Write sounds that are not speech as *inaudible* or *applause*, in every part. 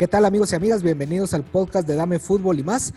¿Qué tal amigos y amigas? Bienvenidos al podcast de Dame Fútbol y más.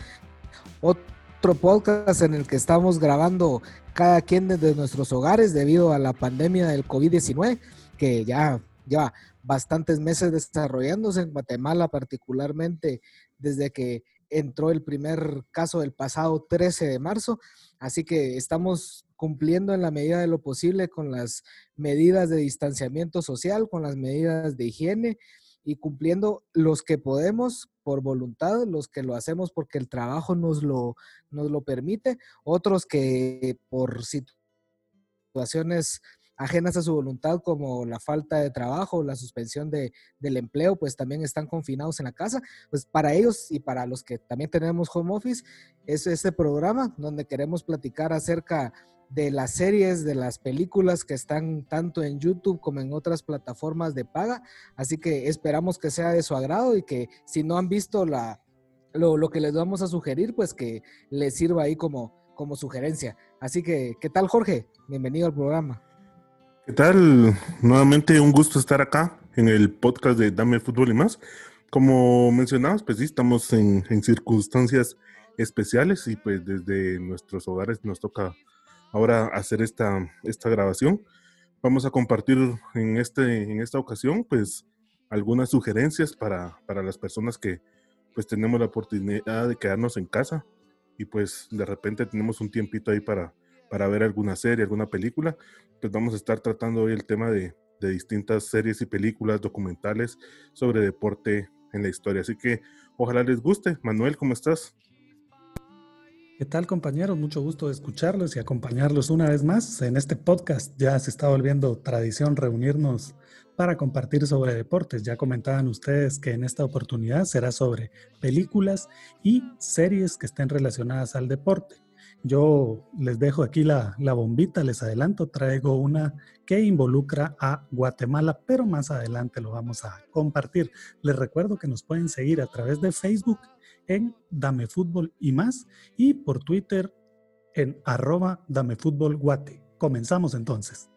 Otro podcast en el que estamos grabando cada quien desde nuestros hogares debido a la pandemia del COVID-19, que ya lleva bastantes meses desarrollándose en Guatemala, particularmente desde que entró el primer caso el pasado 13 de marzo. Así que estamos cumpliendo en la medida de lo posible con las medidas de distanciamiento social, con las medidas de higiene y cumpliendo los que podemos por voluntad, los que lo hacemos porque el trabajo nos lo, nos lo permite, otros que por situaciones ajenas a su voluntad como la falta de trabajo, la suspensión de, del empleo, pues también están confinados en la casa. Pues para ellos y para los que también tenemos home office, es este programa donde queremos platicar acerca las series, de las películas que están tanto en YouTube como en otras plataformas de paga. Así que esperamos que sea de su agrado y que si no han visto la, lo, que les vamos a sugerir, pues que les sirva ahí como, como sugerencia. Así que, ¿qué tal Jorge? Bienvenido al programa. ¿Qué tal? Nuevamente un gusto estar acá en el podcast de Dame Fútbol y más. Como mencionabas, pues sí, estamos en, en circunstancias especiales y pues desde nuestros hogares nos toca ahora hacer esta, esta grabación. Vamos a compartir en, este, en esta ocasión, pues, algunas sugerencias para, para las personas que, pues, tenemos la oportunidad de quedarnos en casa y, pues, de repente tenemos un tiempito ahí para, para ver alguna serie, alguna película. Pues vamos a estar tratando hoy el tema de, de distintas series y películas documentales sobre deporte en la historia. Así que ojalá les guste. Manuel, ¿cómo estás? ¿Qué tal compañeros? Mucho gusto de escucharlos y acompañarlos una vez más en este podcast. Ya se está volviendo tradición reunirnos para compartir sobre deportes. Ya comentaban ustedes que en esta oportunidad será sobre películas y series que estén relacionadas al deporte. Yo les dejo aquí la, la, bombita, les adelanto, traigo una que involucra a Guatemala, pero más adelante lo vamos a compartir. Les recuerdo que nos pueden seguir a través de Facebook en Dame Fútbol y más y por Twitter en arroba Dame Fútbol Guate. Comenzamos entonces.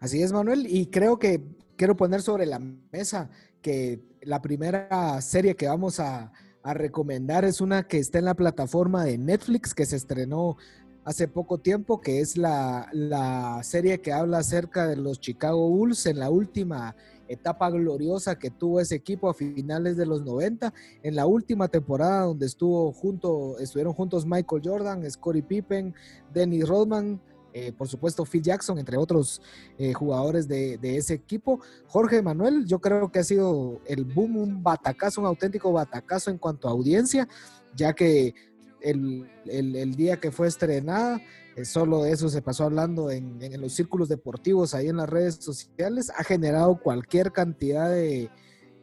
Así es, Manuel, y creo que quiero poner sobre la mesa que la primera serie que vamos a, recomendar es una que está en la plataforma de Netflix que se estrenó hace poco tiempo, que es la, la, serie que habla acerca de los Chicago Bulls en la última etapa gloriosa que tuvo ese equipo a finales de los 90, en la última temporada donde estuvo junto, estuvieron juntos Michael Jordan, Scottie Pippen, Dennis Rodman, eh, por supuesto Phil Jackson, entre otros eh, jugadores de, de, ese equipo. Jorge Manuel, yo creo que ha sido el boom, un batacazo, un auténtico batacazo en cuanto a audiencia, ya que el, el, el día que fue estrenada, eh, solo de eso se pasó hablando en, en, los círculos deportivos, ahí en las redes sociales, ha generado cualquier cantidad de,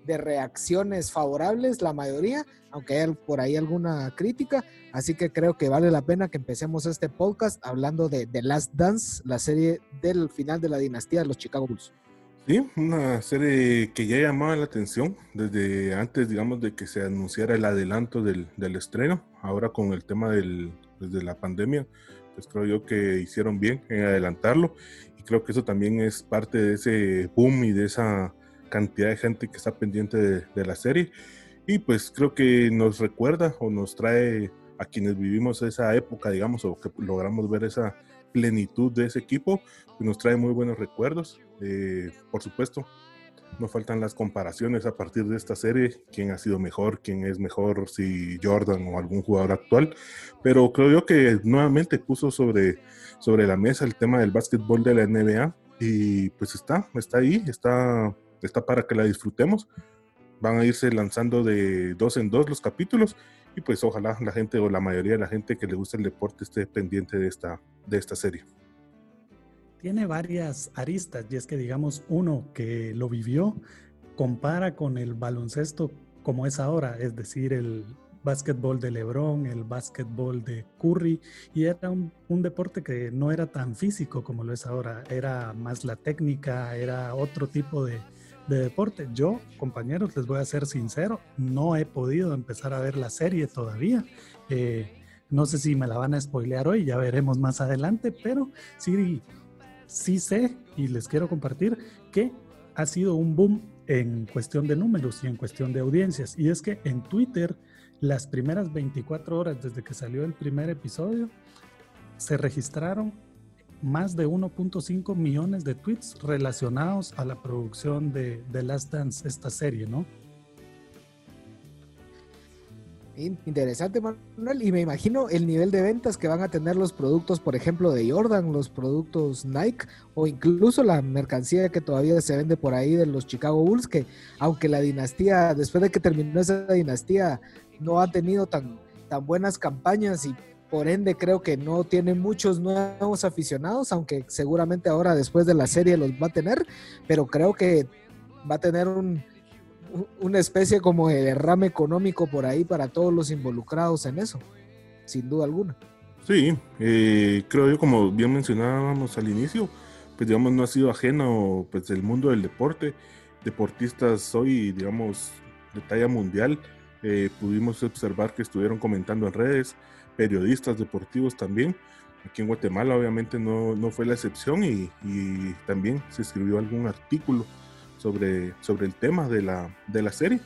de reacciones favorables, la mayoría, aunque hay por ahí alguna crítica. Así que creo que vale la pena que empecemos este podcast hablando de The Last Dance, la serie del final de la dinastía de los Chicago Bulls. Sí, una serie que ya llamaba la atención desde antes, digamos, de que se anunciara el adelanto del, del estreno. Ahora con el tema del, pues, de la pandemia, pues creo yo que hicieron bien en adelantarlo y creo que eso también es parte de ese boom y de esa cantidad de gente que está pendiente de, de la serie y pues creo que nos recuerda o nos trae a quienes vivimos esa época, digamos, o que logramos ver esa plenitud de ese equipo, pues nos trae muy buenos recuerdos. Eh, por supuesto, no faltan las comparaciones a partir de esta serie, quién ha sido mejor, quién es mejor, si Jordan o algún jugador actual, pero creo yo que nuevamente puso sobre, sobre la mesa el tema del básquetbol de la NBA y pues está, está ahí, está, está para que la disfrutemos. Van a irse lanzando de dos en dos los capítulos y pues ojalá la gente o la mayoría de la gente que le gusta el deporte esté pendiente de esta, de esta serie tiene varias aristas y es que digamos uno que lo vivió compara con el baloncesto como es ahora, es decir, el básquetbol de Lebron, el básquetbol de Curry, y era un, deporte que no era tan físico como lo es ahora, era más la técnica, era otro tipo de, de deporte. Yo, compañeros, les voy a ser sincero, no he podido empezar a ver la serie todavía. Eh, no sé si me la van a spoilear hoy, ya veremos más adelante, pero sí sí sé y les quiero compartir que ha sido un boom en cuestión de números y en cuestión de audiencias. Y es que en Twitter, las primeras 24 horas desde que salió el primer episodio, se registraron más de 1.5 millones de tweets relacionados a la producción de The Last Dance, esta serie, ¿no? Interesante, Manuel. Y me imagino el nivel de ventas que van a tener los productos, por ejemplo, de Jordan, los productos Nike o incluso la mercancía que todavía se vende por ahí de los Chicago Bulls, que aunque la dinastía, después de que terminó esa dinastía, no ha tenido tan, tan buenas campañas y por ende creo que no tiene muchos nuevos aficionados, aunque seguramente ahora después de la serie los va a tener, pero creo que va a tener un una especie como de derrame económico por ahí para todos los involucrados en eso, sin duda alguna. Sí, eh, creo yo como bien mencionábamos al inicio, pues digamos no ha sido ajeno pues el mundo del deporte, deportistas hoy digamos de talla mundial, eh, pudimos observar que estuvieron comentando en redes, periodistas deportivos también, aquí en Guatemala obviamente no, no fue la excepción y, y también se escribió algún artículo sobre, sobre el tema de la, de la serie.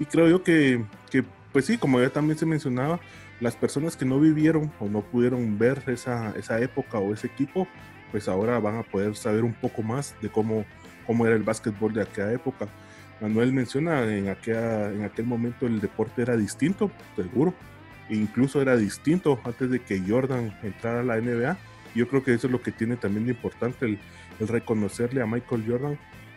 Y creo yo que, que, pues sí, como ya también se mencionaba, las personas que no vivieron o no pudieron ver esa, esa época o ese equipo, pues ahora van a poder saber un poco más de cómo, cómo era el básquetbol de aquella época. Manuel menciona en, aquella, en aquel momento el deporte era distinto, seguro, e incluso era distinto antes de que Jordan entrara a la NBA. Yo creo que eso es lo que tiene también de importante, el, el reconocerle a Michael Jordan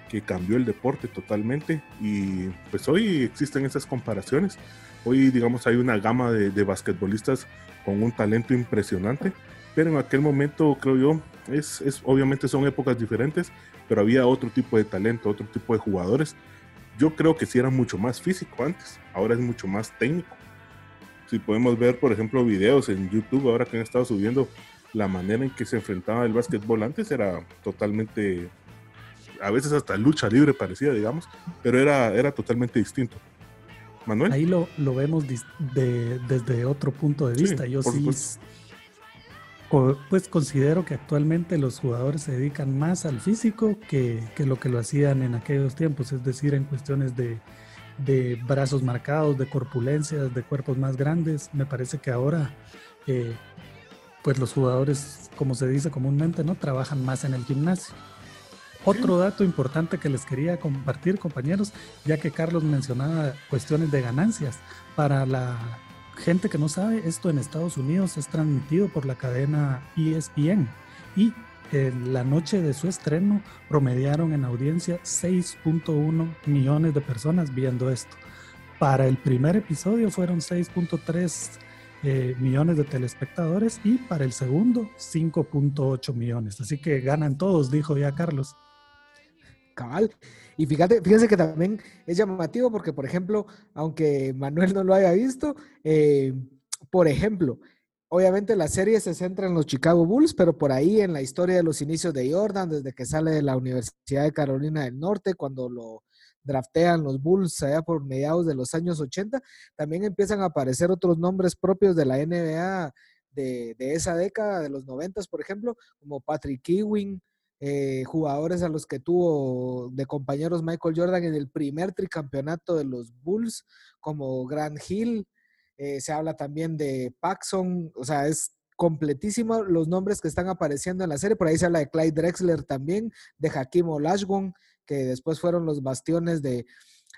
que cambió el deporte totalmente y pues hoy existen esas comparaciones. Hoy digamos hay una gama de, basquetbolistas con un talento impresionante, pero en aquel momento creo yo, es, es, obviamente son épocas diferentes, pero había otro tipo de talento, otro tipo de jugadores. Yo creo que sí era mucho más físico antes, ahora es mucho más técnico. Si podemos ver, por ejemplo, videos en YouTube, ahora que han estado subiendo, la manera en que se enfrentaba el básquetbol antes era totalmente a veces hasta lucha libre parecía, digamos, pero era, era totalmente distinto. Manuel. Ahí lo, lo vemos de, desde otro punto de vista. Yo sí, pues considero que actualmente los jugadores se dedican más al físico que, que, lo que lo hacían en aquellos tiempos, es decir, en cuestiones de, de brazos marcados, de corpulencias, de cuerpos más grandes. Me parece que ahora, eh, pues los jugadores, como se dice comúnmente, no trabajan más en el gimnasio. Otro dato importante que les quería compartir, compañeros, ya que Carlos mencionaba cuestiones de ganancias. Para la gente que no sabe, esto en Estados Unidos es transmitido por la cadena ESPN y en la noche de su estreno promediaron en audiencia 6.1 millones de personas viendo esto. Para el primer episodio fueron 6.3 eh, millones de telespectadores y para el segundo 5.8 millones. Así que ganan todos, dijo ya Carlos. Cabal. Y fíjate, fíjense que también es llamativo porque, por ejemplo, aunque Manuel no lo haya visto, eh, por ejemplo, obviamente la serie se centra en los Chicago Bulls, pero por ahí en la historia de los inicios de Jordan, desde que sale de la Universidad de Carolina del Norte, cuando lo draftean los Bulls allá por mediados de los años 80, también empiezan a aparecer otros nombres propios de la NBA de, de esa década, de los 90, por ejemplo, como Patrick Ewing, eh, jugadores a los que tuvo de compañeros Michael Jordan en el primer tricampeonato de los Bulls, como Grant Hill. Eh, se habla también de Paxson, o sea, es completísimo los nombres que están apareciendo en la serie. Por ahí se habla de Clyde Drexler también, de Hakim Olajuwon, que después fueron los bastiones de,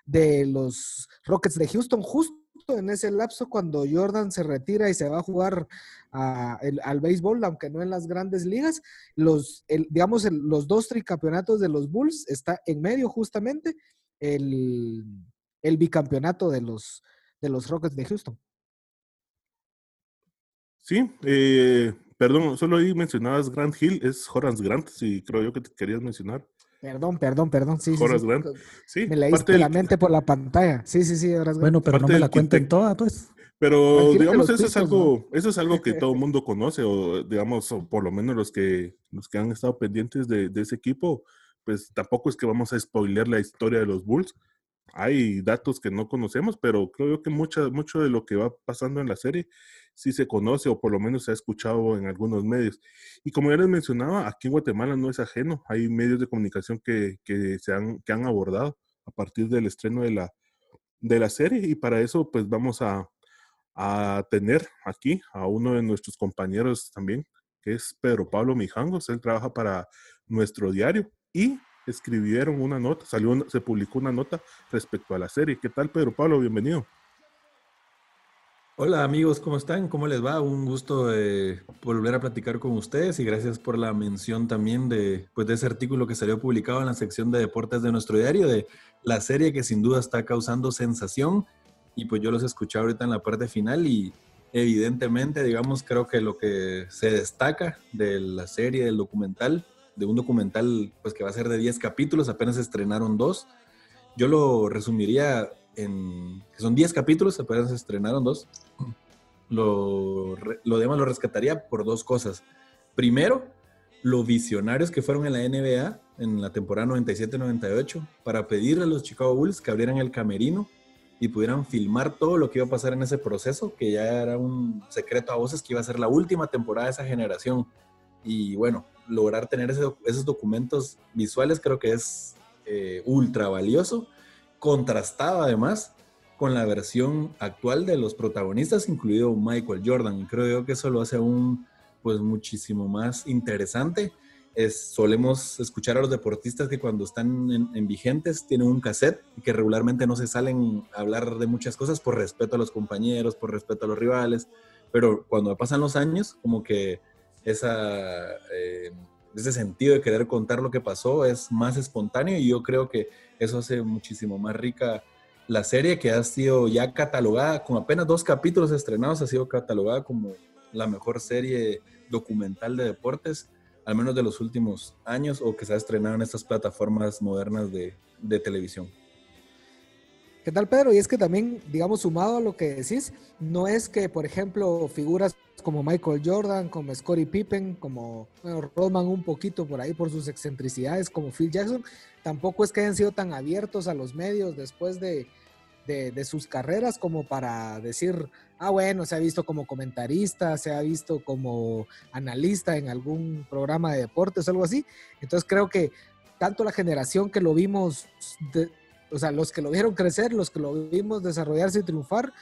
de los Rockets de Houston, justo en ese lapso cuando Jordan se retira y se va a jugar al béisbol, aunque no en las grandes ligas, los, digamos, los dos tricampeonatos de los Bulls está en medio justamente el, bicampeonato de los, de los Rockets de Houston. Sí, eh, perdón, solo ahí mencionabas Grant Hill, es Horace Grant, si creo yo que te querías mencionar. Perdón, perdón, perdón. Sí, Horace sí, Grant. Sí, me leíste la mente por la pantalla. Sí, sí, sí, Horace Bueno, pero no me la cuenten toda, pues. Pero digamos, eso es algo, eso es algo que todo el *laughs* mundo conoce, o digamos, o por lo menos los que, los que han estado pendientes de, de, ese equipo, pues tampoco es que vamos a spoiler la historia de los Bulls, hay datos que no conocemos, pero creo yo que mucho, mucho de lo que va pasando en la serie sí se conoce o por lo menos se ha escuchado en algunos medios. Y como ya les mencionaba, aquí en Guatemala no es ajeno, hay medios de comunicación que, que se han, que han abordado a partir del estreno de la, de la serie y para eso pues vamos a, a tener aquí a uno de nuestros compañeros también, que es Pedro Pablo Mijangos, él trabaja para nuestro diario y escribieron una nota, salió, se publicó una nota respecto a la serie. ¿Qué tal, Pedro Pablo? Bienvenido. Hola amigos, ¿cómo están? ¿Cómo les va? Un gusto eh, volver a platicar con ustedes y gracias por la mención también de, pues, de ese artículo que salió publicado en la sección de deportes de nuestro diario, de la serie que sin duda está causando sensación y pues yo los escuché ahorita en la parte final y evidentemente, digamos, creo que lo que se destaca de la serie, del documental, de un documental pues que va a ser de 10 capítulos, apenas estrenaron dos. Yo lo resumiría en que son 10 capítulos, apenas estrenaron dos. Lo, lo demás lo rescataría por dos cosas. Primero, lo visionarios que fueron en la NBA en la temporada 97-98 para pedirle a los Chicago Bulls que abrieran el camerino y pudieran filmar todo lo que iba a pasar en ese proceso, que ya era un secreto a voces que iba a ser la última temporada de esa generación. Y bueno, lograr tener esos documentos visuales creo que es eh, ultra valioso, contrastado además con la versión actual de los protagonistas, incluido Michael Jordan. Creo yo que eso lo hace aún pues muchísimo más interesante. Es, solemos escuchar a los deportistas que cuando están en, en, vigentes tienen un cassette y que regularmente no se salen a hablar de muchas cosas por respeto a los compañeros, por respeto a los rivales, pero cuando pasan los años, como que esa, eh, ese sentido de querer contar lo que pasó es más espontáneo y yo creo que eso hace muchísimo más rica la serie que ha sido ya catalogada, con apenas dos capítulos estrenados, ha sido catalogada como la mejor serie documental de deportes, al menos de los últimos años, o que se ha estrenado en estas plataformas modernas de, de televisión. ¿Qué tal, Pedro? Y es que también, digamos, sumado a lo que decís, no es que, por ejemplo, figuras como Michael Jordan, como Scottie Pippen, como bueno, Rodman un poquito por ahí por sus excentricidades, como Phil Jackson, tampoco es que hayan sido tan abiertos a los medios después de, de, sus carreras como para decir, ah, bueno, se ha visto como comentarista, se ha visto como analista en algún programa de deportes algo así. Entonces creo que tanto la generación que lo vimos, o sea, los que lo vieron crecer, los que lo vimos desarrollarse y triunfar,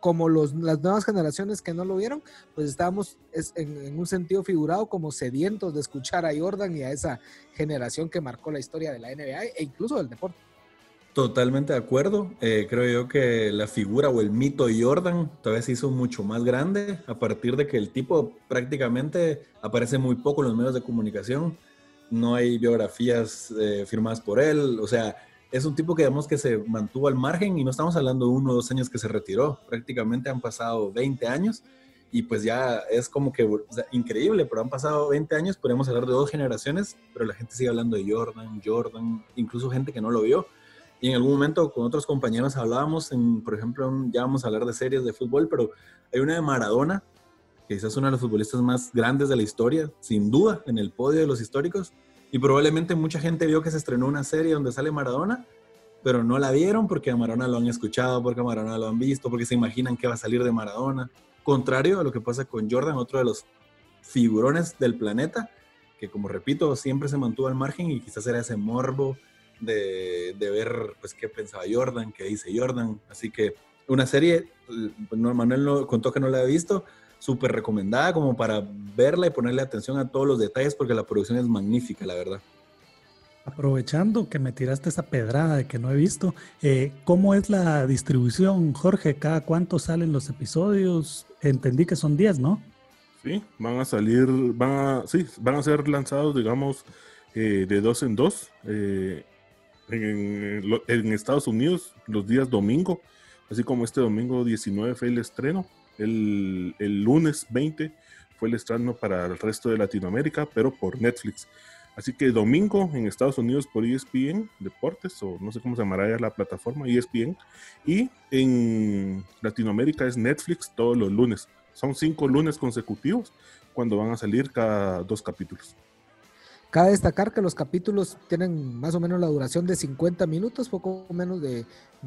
como los, las nuevas generaciones que no lo vieron, pues estábamos en, un sentido figurado como sedientos de escuchar a Jordan y a esa generación que marcó la historia de la NBA e incluso del deporte. Totalmente de acuerdo. Eh, creo yo que la figura o el mito de Jordan todavía se hizo mucho más grande a partir de que el tipo prácticamente aparece muy poco en los medios de comunicación. No hay biografías eh, firmadas por él. O sea, es un tipo que digamos que se mantuvo al margen y no estamos hablando de uno o dos años que se retiró, prácticamente han pasado 20 años y pues ya es como que increíble, pero han pasado 20 años, podemos hablar de dos generaciones, pero la gente sigue hablando de Jordan, Jordan, incluso gente que no lo vio. Y en algún momento con otros compañeros hablábamos, por ejemplo, ya vamos a hablar de series de fútbol, pero hay una de Maradona, que quizás uno de los futbolistas más grandes de la historia, sin duda, en el podio de los históricos, y probablemente mucha gente vio que se estrenó una serie donde sale Maradona, pero no la vieron porque a Maradona lo han escuchado, porque a Maradona lo han visto, porque se imaginan que va a salir de Maradona. Contrario a lo que pasa con Jordan, otro de los figurones del planeta, que como repito, siempre se mantuvo al margen y quizás era ese morbo de, de ver pues qué pensaba Jordan, qué dice Jordan. Así que una serie, pues, Manuel no, contó que no la había visto, súper recomendada como para verla y ponerle atención a todos los detalles porque la producción es magnífica, la verdad. Aprovechando que me tiraste esa pedrada de que no he visto, eh, ¿cómo es la distribución, Jorge? ¿Cada cuánto salen los episodios? Entendí que son 10, ¿no? Sí, van a salir, van a, sí, van a ser lanzados, digamos, eh, de dos en dos. Eh, en, en, Estados Unidos, los días domingo, así como este domingo 19 fue el estreno. El, lunes 20 fue el estreno para el resto de Latinoamérica, pero por Netflix. Así que domingo en Estados Unidos por ESPN Deportes, o no sé cómo se llamará ya la plataforma, ESPN. Y en Latinoamérica es Netflix todos los lunes. Son cinco lunes consecutivos cuando van a salir cada dos capítulos. Cabe destacar que los capítulos tienen más o menos la duración de 50 minutos, poco menos de,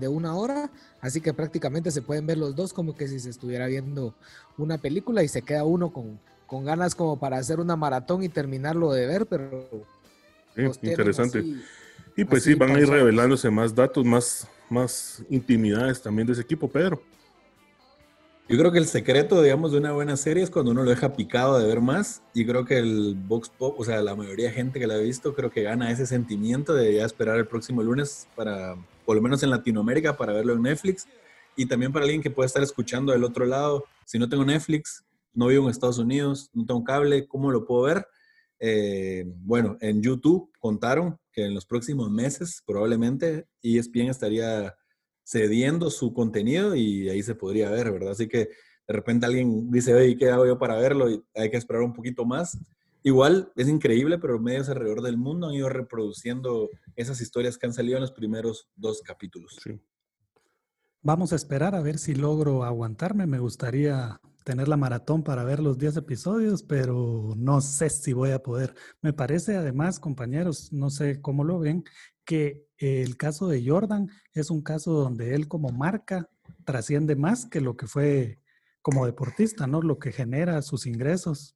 una hora, así que prácticamente se pueden ver los dos como que si se estuviera viendo una película y se queda uno con, con ganas como para hacer una maratón y terminarlo de ver, pero... interesante. y pues sí, van a ir revelándose más datos, más, más intimidades también de ese equipo, Pedro. Yo creo que el secreto, digamos, de una buena serie es cuando uno lo deja picado de ver más. Y creo que el Box Pop, o sea, la mayoría de gente que la ha visto, creo que gana ese sentimiento de ya esperar el próximo lunes para, por lo menos en Latinoamérica, para verlo en Netflix. Y también para alguien que pueda estar escuchando del otro lado. Si no tengo Netflix, no vivo en Estados Unidos, no tengo cable, ¿cómo lo puedo ver? Eh, bueno, en YouTube contaron que en los próximos meses probablemente ESPN estaría cediendo su contenido y ahí se podría ver, ¿verdad? Así que de repente alguien dice, oye, ¿qué hago yo para verlo? Y hay que esperar un poquito más. Igual es increíble, pero medios alrededor del mundo han ido reproduciendo esas historias que han salido en los primeros dos capítulos. Vamos a esperar a ver si logro aguantarme. Me gustaría tener la maratón para ver los 10 episodios, pero no sé si voy a poder. Me parece además, compañeros, no sé cómo lo ven, que el caso de Jordan es un caso donde él como marca trasciende más que lo que fue como deportista, ¿no? Lo que genera sus ingresos.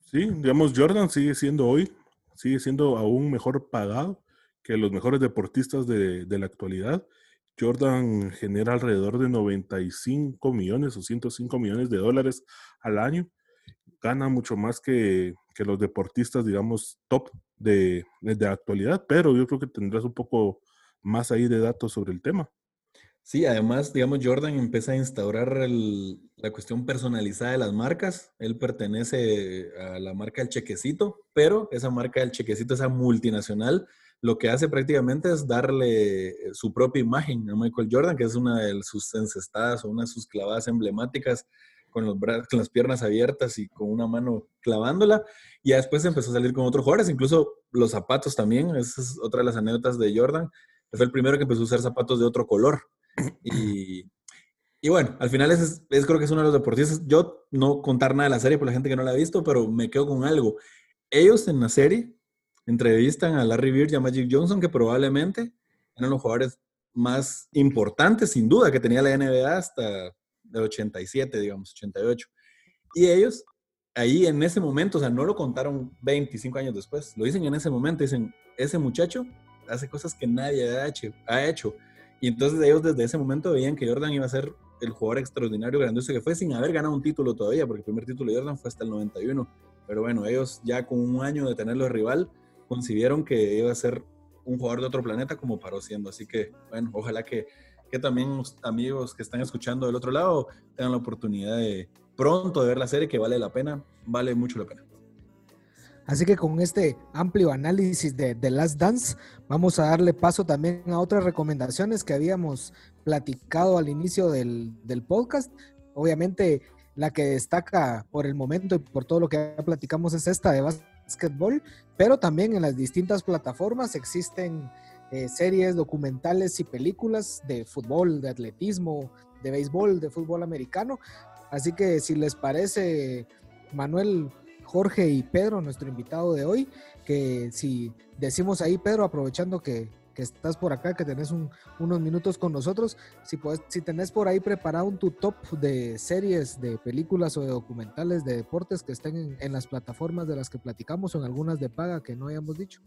Sí, digamos, Jordan sigue siendo hoy, sigue siendo aún mejor pagado que los mejores deportistas de, la actualidad. Jordan genera alrededor de 95 millones o 105 millones de dólares al año. Gana mucho más que, que los deportistas, digamos, top de, de actualidad, pero yo creo que tendrás un poco más ahí de datos sobre el tema. Sí, además, digamos, Jordan empieza a instaurar la cuestión personalizada de las marcas. Él pertenece a la marca del chequecito, pero esa marca del chequecito, esa multinacional, lo que hace prácticamente es darle su propia imagen a Michael Jordan, que es una de sus encestadas o una de sus clavadas emblemáticas con, los con las piernas abiertas y con una mano clavándola. Y después empezó a salir con otros jugadores, incluso los zapatos también. Esa es otra de las anécdotas de Jordan. Fue el primero que empezó a usar zapatos de otro color. Y, y bueno, al final es, es, creo que es uno de los deportistas. Yo no contar nada de la serie por la gente que no la ha visto, pero me quedo con algo. Ellos en la serie entrevistan a Larry Bird y a Magic Johnson, que probablemente eran los jugadores más importantes, sin duda, que tenía la NBA hasta del 87, digamos, 88. Y ellos, ahí en ese momento, o sea, no lo contaron 25 años después, lo dicen en ese momento, dicen, ese muchacho hace cosas que nadie ha hecho. Y entonces ellos desde ese momento veían que Jordan iba a ser el jugador extraordinario, grandioso que fue, sin haber ganado un título todavía, porque el primer título de Jordan fue hasta el 91. Pero bueno, ellos ya con un año de tenerlo rival, concibieron que iba a ser un jugador de otro planeta como paró siendo. Así que, bueno, ojalá que que también amigos que están escuchando del otro lado tengan la oportunidad de pronto de ver la serie que vale la pena, vale mucho la pena. Así que con este amplio análisis de The Last Dance, vamos a darle paso también a otras recomendaciones que habíamos platicado al inicio del, del podcast. Obviamente, la que destaca por el momento y por todo lo que ya platicamos es esta de básquetbol, pero también en las distintas plataformas existen eh, series, documentales y películas de fútbol, de atletismo, de béisbol, de fútbol americano. Así que si les parece, Manuel, Jorge y Pedro, nuestro invitado de hoy, que si decimos ahí, Pedro, aprovechando que, que estás por acá, que tenés unos minutos con nosotros. Si, puedes, si tenés por ahí preparado un tu top de series, de películas o de documentales de deportes que estén en, las plataformas de las que platicamos o en algunas de paga que no hayamos dicho.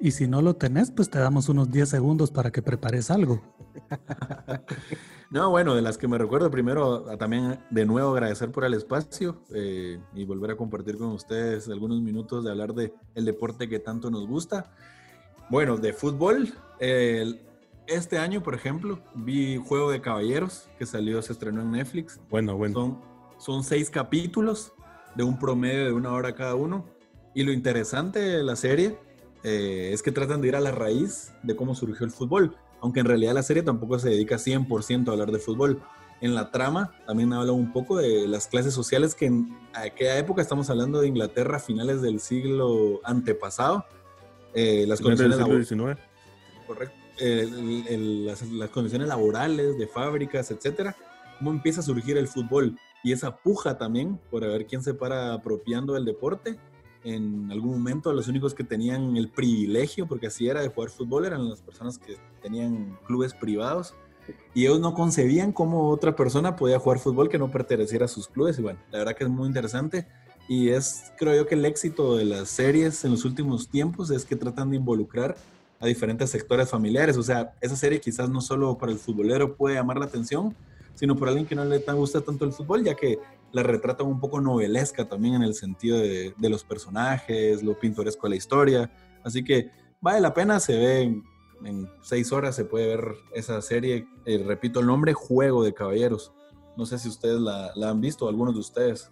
Y si no lo tenés, pues te damos unos 10 segundos para que prepares algo. *laughs* no, bueno, de las que me recuerdo, primero también de nuevo agradecer por el espacio eh, y volver a compartir con ustedes algunos minutos de hablar de el deporte que tanto nos gusta. Bueno, de fútbol, este año, por ejemplo, vi Juego de Caballeros, que salió, se estrenó en Netflix. Bueno, bueno. Son, son seis capítulos de un promedio de una hora cada uno. Y lo interesante de la serie eh, es que tratan de ir a la raíz de cómo surgió el fútbol, aunque en realidad la serie tampoco se dedica 100% a hablar de fútbol. En la trama también habla un poco de las clases sociales que en aquella época estamos hablando de Inglaterra finales del siglo antepasado, eh, las condiciones laborales. Correcto. las, condiciones laborales de fábricas, etcétera, cómo empieza a surgir el fútbol y esa puja también por ver quién se para apropiando del deporte en algún momento los únicos que tenían el privilegio, porque así era de jugar fútbol, eran las personas que tenían clubes privados y ellos no concebían cómo otra persona podía jugar fútbol que no perteneciera a sus clubes. Y bueno, la verdad que es muy interesante y es, creo yo, que el éxito de las series en los últimos tiempos es que tratan de involucrar a diferentes sectores familiares. O sea, esa serie quizás no solo para el futbolero puede llamar la atención, sino para alguien que no le gusta tanto el fútbol, ya que la retrata un poco novelesca también en el sentido de, los personajes, lo pintoresco de la historia. Así que vale la pena, se ve en, seis horas, se puede ver esa serie. Eh, repito el nombre, Juego de Caballeros. No sé si ustedes la, han visto, algunos de ustedes.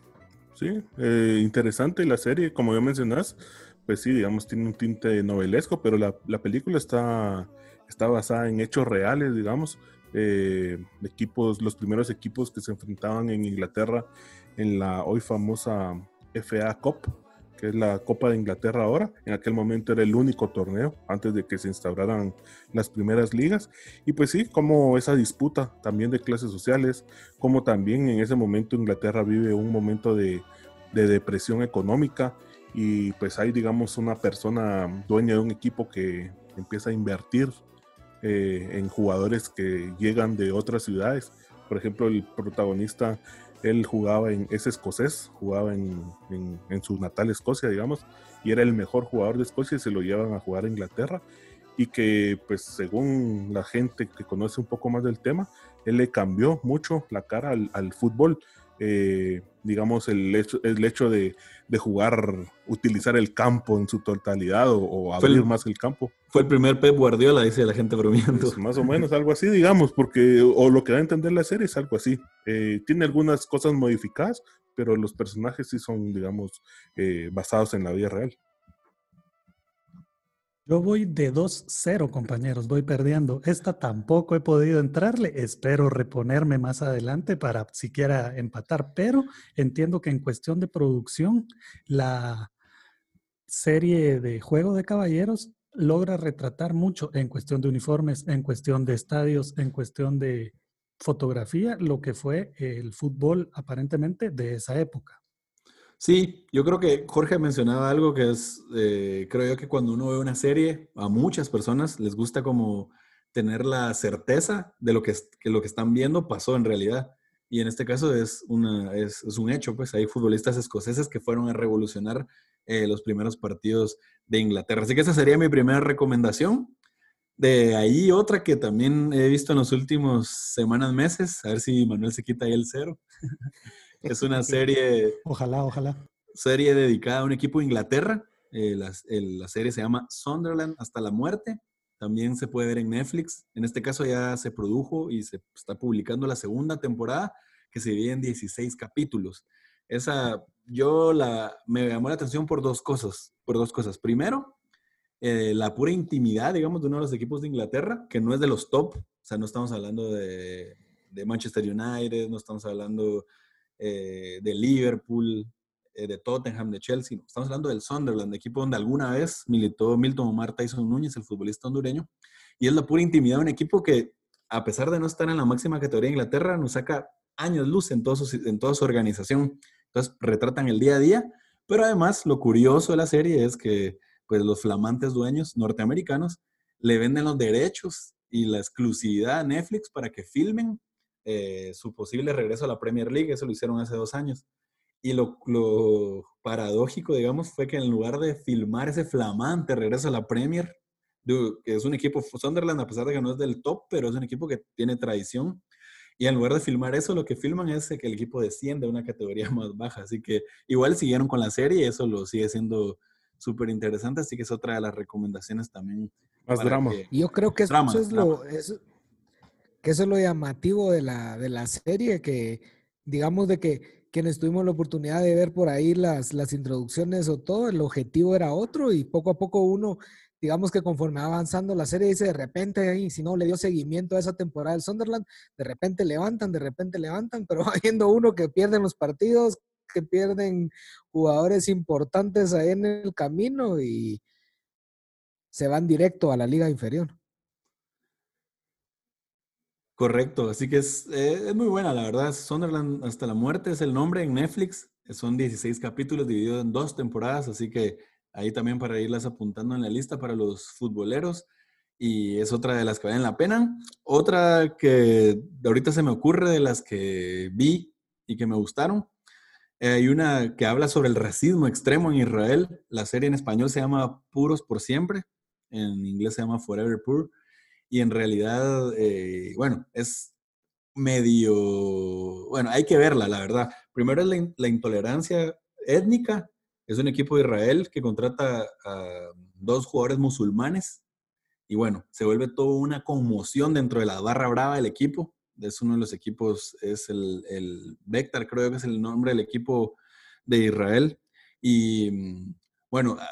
Sí, eh, interesante la serie, como ya mencionás, pues sí, digamos, tiene un tinte novelesco, pero la, la película está, está basada en hechos reales, digamos eh, equipos, los primeros equipos que se enfrentaban en Inglaterra en la hoy famosa FA Cup, que es la Copa de Inglaterra ahora. En aquel momento era el único torneo antes de que se instauraran las primeras ligas. Y pues sí, como esa disputa también de clases sociales, como también en ese momento Inglaterra vive un momento de, de depresión económica y pues hay digamos una persona dueña de un equipo que empieza a invertir eh, en jugadores que llegan de otras ciudades. Por ejemplo, el protagonista, él jugaba en, es escocés, jugaba en, en, su natal Escocia, digamos, y era el mejor jugador de Escocia y se lo llevan a jugar a Inglaterra. Y que, pues, según la gente que conoce un poco más del tema, él le cambió mucho la cara al, al fútbol. Eh, digamos, el hecho, el hecho de, jugar, utilizar el campo en su totalidad o, abrir más el campo. Fue el primer Pep Guardiola, dice la gente bromeando. Pues, más o menos, algo así, digamos, porque, o lo que da a entender la serie es algo así. Eh, tiene algunas cosas modificadas, pero los personajes sí son, digamos, eh, basados en la vida real. Yo voy de 2-0, compañeros, voy perdiendo. Esta tampoco he podido entrarle. Espero reponerme más adelante para siquiera empatar, pero entiendo que en cuestión de producción, la serie de Juego de Caballeros logra retratar mucho en cuestión de uniformes, en cuestión de estadios, en cuestión de fotografía, lo que fue el fútbol aparentemente de esa época. Sí, yo creo que Jorge mencionaba algo que es, eh, creo yo que cuando uno ve una serie, a muchas personas les gusta como tener la certeza de lo que, lo que están viendo pasó en realidad. Y en este caso es, una, es, un hecho, pues hay futbolistas escoceses que fueron a revolucionar eh, los primeros partidos de Inglaterra. Así que esa sería mi primera recomendación. De ahí otra que también he visto en los últimos semanas, meses, a ver si Manuel se quita ahí el cero. *laughs* Es una serie. Ojalá, ojalá. Serie dedicada a un equipo de Inglaterra. Eh, la, serie se llama Sunderland hasta la muerte. También se puede ver en Netflix. En este caso ya se produjo y se está publicando la segunda temporada que se divide en 16 capítulos. Esa, yo la, me llamó la atención por dos cosas. Por dos cosas. Primero, eh, la pura intimidad, digamos, de uno de los equipos de Inglaterra, que no es de los top. O sea, no estamos hablando de, de Manchester United, no estamos hablando eh, de Liverpool, eh, de Tottenham, de Chelsea. Estamos hablando del Sunderland, equipo donde alguna vez militó Milton Omar Tyson Núñez, el futbolista hondureño. Y es la pura intimidad de un equipo que, a pesar de no estar en la máxima categoría de Inglaterra, nos saca años luz en, en toda su organización. Entonces, retratan el día a día. Pero además, lo curioso de la serie es que pues, los flamantes dueños norteamericanos le venden los derechos y la exclusividad a Netflix para que filmen eh, su posible regreso a la Premier League, eso lo hicieron hace dos años. Y lo, paradójico, digamos, fue que en lugar de filmar ese flamante regreso a la Premier, que es un equipo, Sunderland, a pesar de que no es del top, pero es un equipo que tiene tradición, y en lugar de filmar eso, lo que filman es que el equipo desciende a una categoría *laughs* más baja. Así que igual siguieron con la serie y eso lo sigue siendo súper interesante. Así que es otra de las recomendaciones también. Más drama. Yo creo que eso, es lo que eso es lo llamativo de la, de la serie, que digamos de que quienes tuvimos la oportunidad de ver por ahí las, las introducciones o todo, el objetivo era otro y poco a poco uno, digamos que conforme va avanzando la serie, dice de repente ahí, si no le dio seguimiento a esa temporada del Sunderland, de repente levantan, de repente levantan, pero *laughs* va viendo uno que pierden los partidos, que pierden jugadores importantes ahí en el camino y se van directo a la liga inferior. Correcto, así que es, eh, es, muy buena, la verdad. Sunderland hasta la muerte es el nombre en Netflix. Son 16 capítulos divididos en dos temporadas, así que ahí también para irlas apuntando en la lista para los futboleros. Y es otra de las que valen la pena. Otra que ahorita se me ocurre de las que vi y que me gustaron. Eh, hay una que habla sobre el racismo extremo en Israel. La serie en español se llama Puros por Siempre. En inglés se llama Forever Poor. Y en realidad, eh, bueno, es medio, bueno, hay que verla, la verdad. Primero es la, intolerancia étnica. Es un equipo de Israel que contrata a dos jugadores musulmanes y bueno, se vuelve toda una conmoción dentro de la barra brava del equipo. Es uno de los equipos, es el, el creo que es el nombre del equipo de Israel. Y mm, bueno, ah,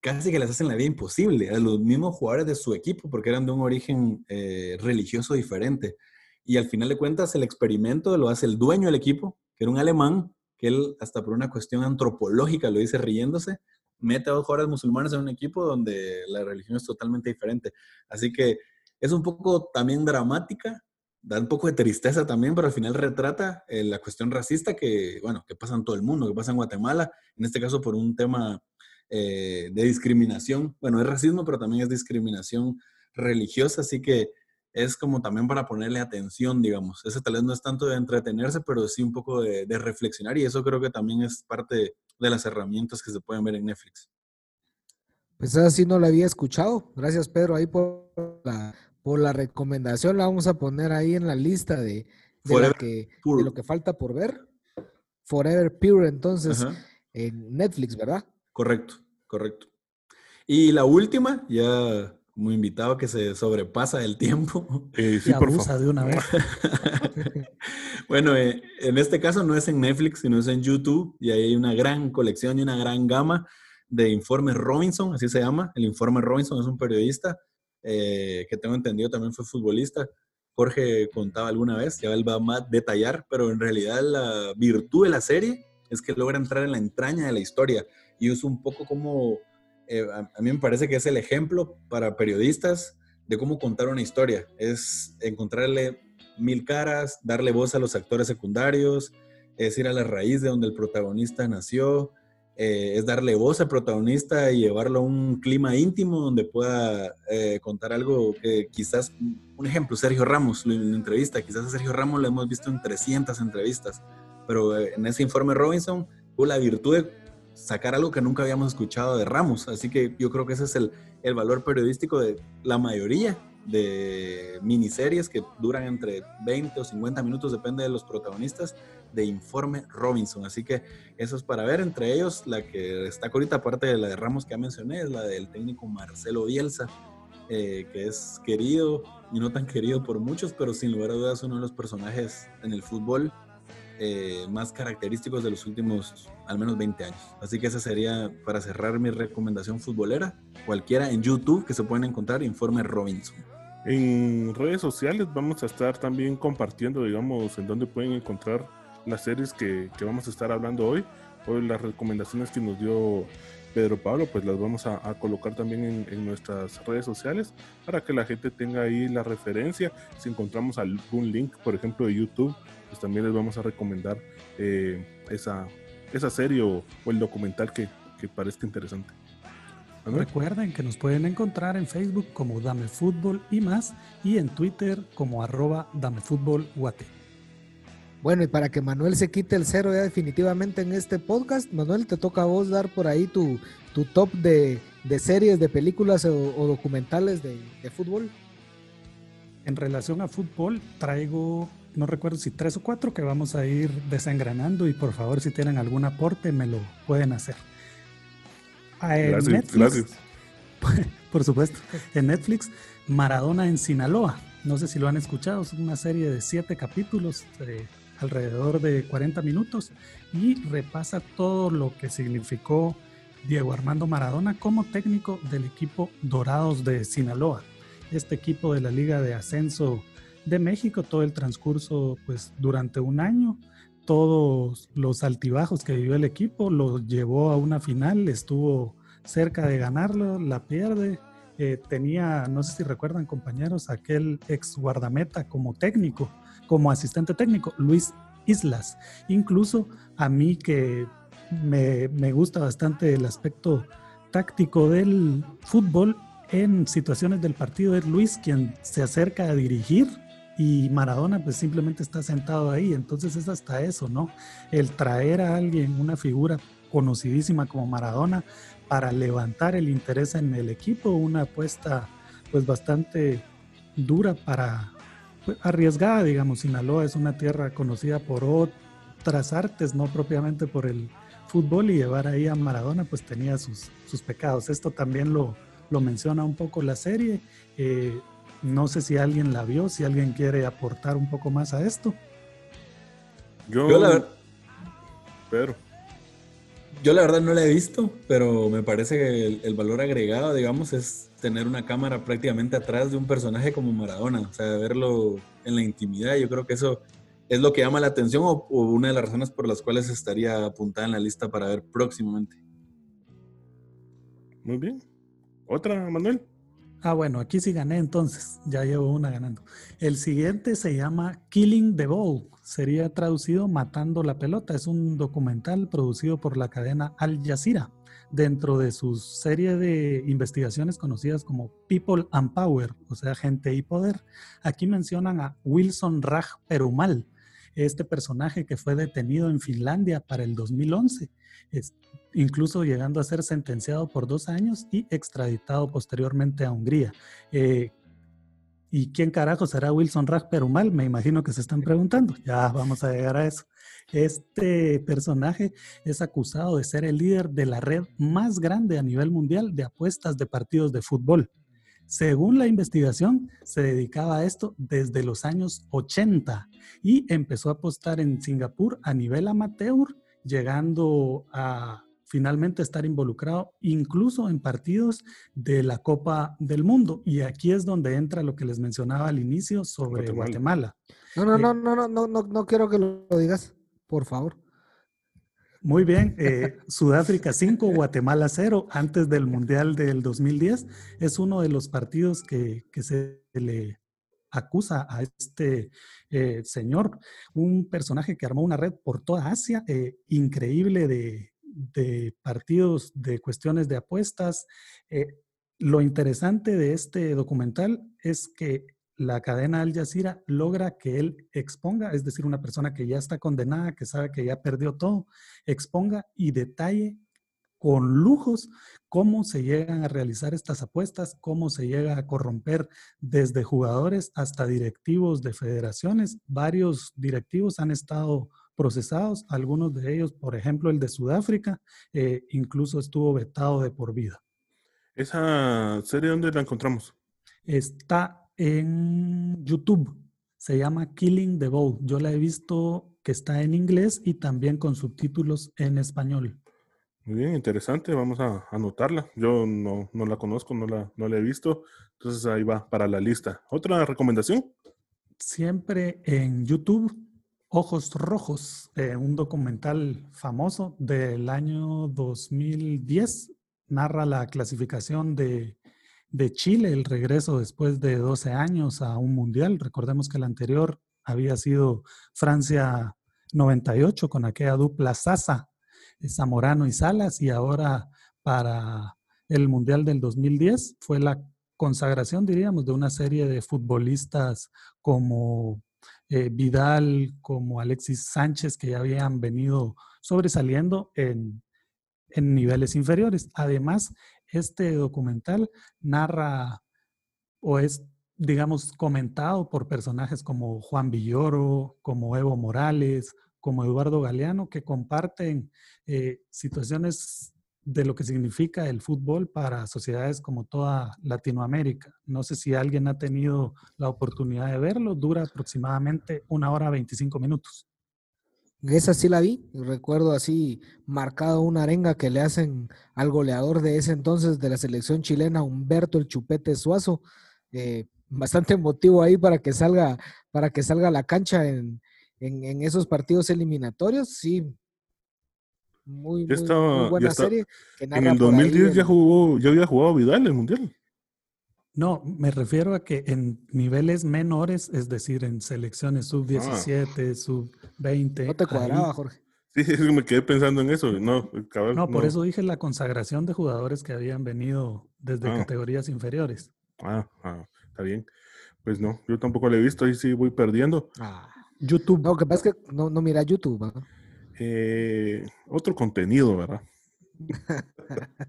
casi que les hacen la vida imposible a los mismos jugadores de su equipo porque eran de un origen eh, religioso diferente. Y al final de cuentas, el experimento lo hace el dueño del equipo, que era un alemán, que él, hasta por una cuestión antropológica, lo dice riéndose, mete a dos jugadores musulmanes en un equipo donde la religión es totalmente diferente. Así que es un poco también dramática, da un poco de tristeza también, pero al final retrata eh, la cuestión racista que, bueno, que pasa en todo el mundo, que pasa en Guatemala, en este caso por un tema eh, de discriminación. Bueno, es racismo, pero también es discriminación religiosa, así que es como también para ponerle atención, digamos. Ese tal vez no es tanto de entretenerse, pero sí un poco de, reflexionar y eso creo que también es parte de las herramientas que se pueden ver en Netflix. Pues así no la había escuchado. Gracias Pedro ahí por la, por la recomendación. La vamos a poner ahí en la lista de, de, que, lo que falta por ver. Forever Pure, entonces, en Netflix, ¿verdad? Correcto, correcto. Y la última, ya como invitado que se sobrepasa el tiempo. *laughs* Eh, sí, por favor. de una vez. *laughs* bueno, eh, en este caso no es en Netflix, sino es en YouTube y ahí hay una gran colección y una gran gama de informes Robinson, así se llama. El informe Robinson es un periodista eh, que tengo entendido también fue futbolista. Jorge contaba alguna vez, ya él va a detallar, pero en realidad la virtud de la serie es que logra entrar en la entraña de la historia y es un poco como eh, a, mí me parece que es el ejemplo para periodistas de cómo contar una historia. Es encontrarle mil caras, darle voz a los actores secundarios, es ir a la raíz de donde el protagonista nació, eh, es darle voz al protagonista y llevarlo a un clima íntimo donde pueda eh, contar algo que quizás, un ejemplo, Sergio Ramos, en una entrevista, quizás a Sergio Ramos lo hemos visto en 300 entrevistas, pero en ese informe Robinson tuvo la virtud de sacar algo que nunca habíamos escuchado de Ramos. Así que yo creo que ese es el, el valor periodístico de la mayoría de miniseries que duran entre 20 o 50 minutos, depende de los protagonistas, de Informe Robinson. Así que eso es para ver. Entre ellos, la que está ahorita, aparte de la de Ramos que ya mencioné, es la del técnico Marcelo Bielsa, eh, que es querido y no tan querido por muchos, pero sin lugar a dudas uno de los personajes en el fútbol eh, más característicos de los últimos al menos 20 años. Así que esa sería para cerrar mi recomendación futbolera. Cualquiera en YouTube que se pueden encontrar, Informe Robinson. En redes sociales vamos a estar también compartiendo, digamos, en dónde pueden encontrar las series que, que vamos a estar hablando hoy. Hoy las recomendaciones que nos dio Pedro Pablo, pues las vamos a, colocar también en, en, nuestras redes sociales para que la gente tenga ahí la referencia. Si encontramos algún link, por ejemplo, de YouTube, pues también les vamos a recomendar eh, esa, esa serie o, el documental que, que parezca interesante. Recuerden que nos pueden encontrar en Facebook como Dame Fútbol y más y en Twitter como arroba Dame Fútbol Guate. Bueno, y para que Manuel se quite el cero ya definitivamente en este podcast, Manuel, te toca a vos dar por ahí tu, tu top de, de, series, de películas o, o documentales de, de, fútbol. En relación a fútbol, traigo no recuerdo si tres o cuatro que vamos a ir desengranando y por favor si tienen algún aporte me lo pueden hacer. Ah, en gracias, Netflix, *laughs* Por supuesto. En Netflix, Maradona en Sinaloa. No sé si lo han escuchado, es una serie de siete capítulos, de alrededor de 40 minutos, y repasa todo lo que significó Diego Armando Maradona como técnico del equipo Dorados de Sinaloa. Este equipo de la Liga de Ascenso de México todo el transcurso, pues durante un año, todos los altibajos que vivió el equipo, lo llevó a una final, estuvo cerca de ganarlo, la pierde. Eh, tenía, no sé si recuerdan compañeros, aquel ex guardameta como técnico, como asistente técnico, Luis islas. Incluso a mí que me, me gusta bastante el aspecto táctico del fútbol, en situaciones del partido es Luis quien se acerca a dirigir y Maradona pues simplemente está sentado ahí. Entonces es hasta eso, ¿no? El traer a alguien, una figura conocidísima como Maradona, para levantar el interés en el equipo, una apuesta pues bastante dura para, pues, arriesgada, digamos. Sinaloa es una tierra conocida por otras artes, no propiamente por el fútbol y llevar ahí a Maradona pues tenía sus, sus pecados. Esto también lo, lo menciona un poco la serie. Eh, no sé si alguien la vio, si alguien quiere aportar un poco más a esto. Yo, la verdad. Pero. Yo la verdad no la he visto, pero me parece que el, valor agregado, digamos, es tener una cámara prácticamente atrás de un personaje como Maradona. O sea, verlo en la intimidad. Yo creo que eso es lo que llama la atención o una de las razones por las cuales estaría apuntada en la lista para ver próximamente. Muy bien. ¿Otra, Manuel? Ah, bueno, aquí sí gané entonces, ya llevo una ganando. El siguiente se llama Killing the Ball, sería traducido Matando la Pelota. Es un documental producido por la cadena Al Jazeera dentro de su serie de investigaciones conocidas como People and Power, o sea, gente y poder. Aquí mencionan a Wilson Raj Perumal, este personaje que fue detenido en Finlandia para el 2011 incluso llegando a ser sentenciado por dos años y extraditado posteriormente a Hungría. Eh, ¿Y quién carajo será Wilson Raj Perumal? Me imagino que se están preguntando. Ya vamos a llegar a eso. Este personaje es acusado de ser el líder de la red más grande a nivel mundial de apuestas de partidos de fútbol. Según la investigación, se dedicaba a esto desde los años 80 y empezó a apostar en Singapur a nivel amateur llegando a finalmente estar involucrado incluso en partidos de la Copa del Mundo. Y aquí es donde entra lo que les mencionaba al inicio sobre Guatemala. No, no, no, no, no, no, no, no quiero que lo digas, por favor. Muy bien, eh, Sudáfrica 5, Guatemala 0, antes del Mundial del 2010, es uno de los partidos que, se le acusa a este eh, señor, un personaje que armó una red por toda Asia, eh, increíble de, partidos, de cuestiones de apuestas. Lo interesante de este documental es que la cadena Al Jazeera logra que él exponga, es decir, una persona que ya está condenada, que sabe que ya perdió todo, exponga y detalle con lujos cómo se llegan a realizar estas apuestas, cómo se llega a corromper desde jugadores hasta directivos de federaciones. Varios directivos han estado procesados, algunos de ellos, por ejemplo, el de Sudáfrica, eh, incluso estuvo vetado de por vida. ¿Esa serie dónde la encontramos? Está en YouTube. Se llama Killing the Boat. Yo la he visto que está en inglés y también con subtítulos en español. Muy bien, interesante. Vamos a anotarla. Yo no, la conozco, no la, no la he visto. Entonces ahí va para la lista. ¿Otra recomendación? Siempre en YouTube, Ojos Rojos, eh, un documental famoso del año 2010. Narra la clasificación de, de Chile, el regreso después de 12 años a un mundial. Recordemos que el anterior había sido Francia 98 con aquella dupla Sasa Zamorano y Salas y ahora para el Mundial del 2010 fue la consagración, diríamos, de una serie de futbolistas como eh, Vidal, como Alexis Sánchez, que ya habían venido sobresaliendo en, en niveles inferiores. Además, este documental narra o es, digamos, comentado por personajes como Juan Villoro, como Evo Morales, como Eduardo Galeano, que comparten eh, situaciones de lo que significa el fútbol para sociedades como toda Latinoamérica. No sé si alguien ha tenido la oportunidad de verlo, dura aproximadamente una hora 25 minutos. Esa sí la vi, recuerdo así marcado una arenga que le hacen al goleador de ese entonces de la selección chilena, Humberto el Chupete Suazo. Eh, bastante emotivo ahí para que salga, para que salga a la cancha en, en, esos partidos eliminatorios, sí. Muy, buena serie. en el 2010 ya jugó, ya había jugado Vidal en el Mundial. No, me refiero a que en niveles menores, es decir, en selecciones sub-17, sub-20. No te cuadraba, Jorge. Sí, me quedé pensando en eso. No, no por eso dije la consagración de jugadores que habían venido desde Ah. categorías inferiores. Ah, ah, está bien. Pues no, yo tampoco lo he visto, ahí sí voy perdiendo. Ah. YouTube. No, lo que pasa es que no, no mira YouTube. ¿no? Eh, otro contenido, ¿verdad? *laughs*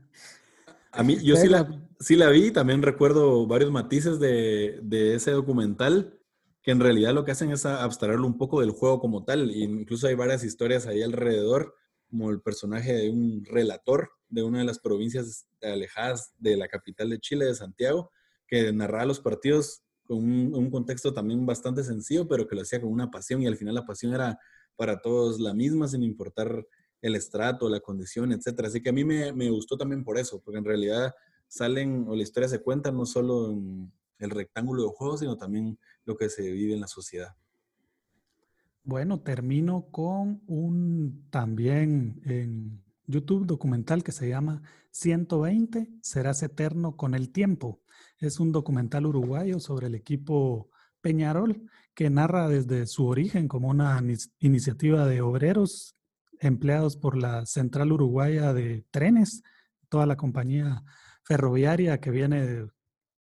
A mí, yo sí la, sí la vi, también recuerdo varios matices de, de ese documental, que en realidad lo que hacen es abstraerlo un poco del juego como tal. e incluso hay varias historias ahí alrededor, como el personaje de un relator de una de las provincias alejadas de la capital de Chile, de Santiago, que narraba los partidos con un, un contexto también bastante sencillo, pero que lo hacía con una pasión y al final la pasión era para todos la misma, sin importar el estrato, la condición, etcétera. Así que a mí me, me gustó también por eso, porque en realidad salen o la historia se cuenta no solo en el rectángulo de juego, sino también lo que se vive en la sociedad. Bueno, termino con un también en YouTube documental que se llama 120 serás eterno con el tiempo. Es un documental uruguayo sobre el equipo Peñarol que narra desde su origen como una iniciativa de obreros empleados por la Central Uruguaya de Trenes, toda la compañía ferroviaria que viene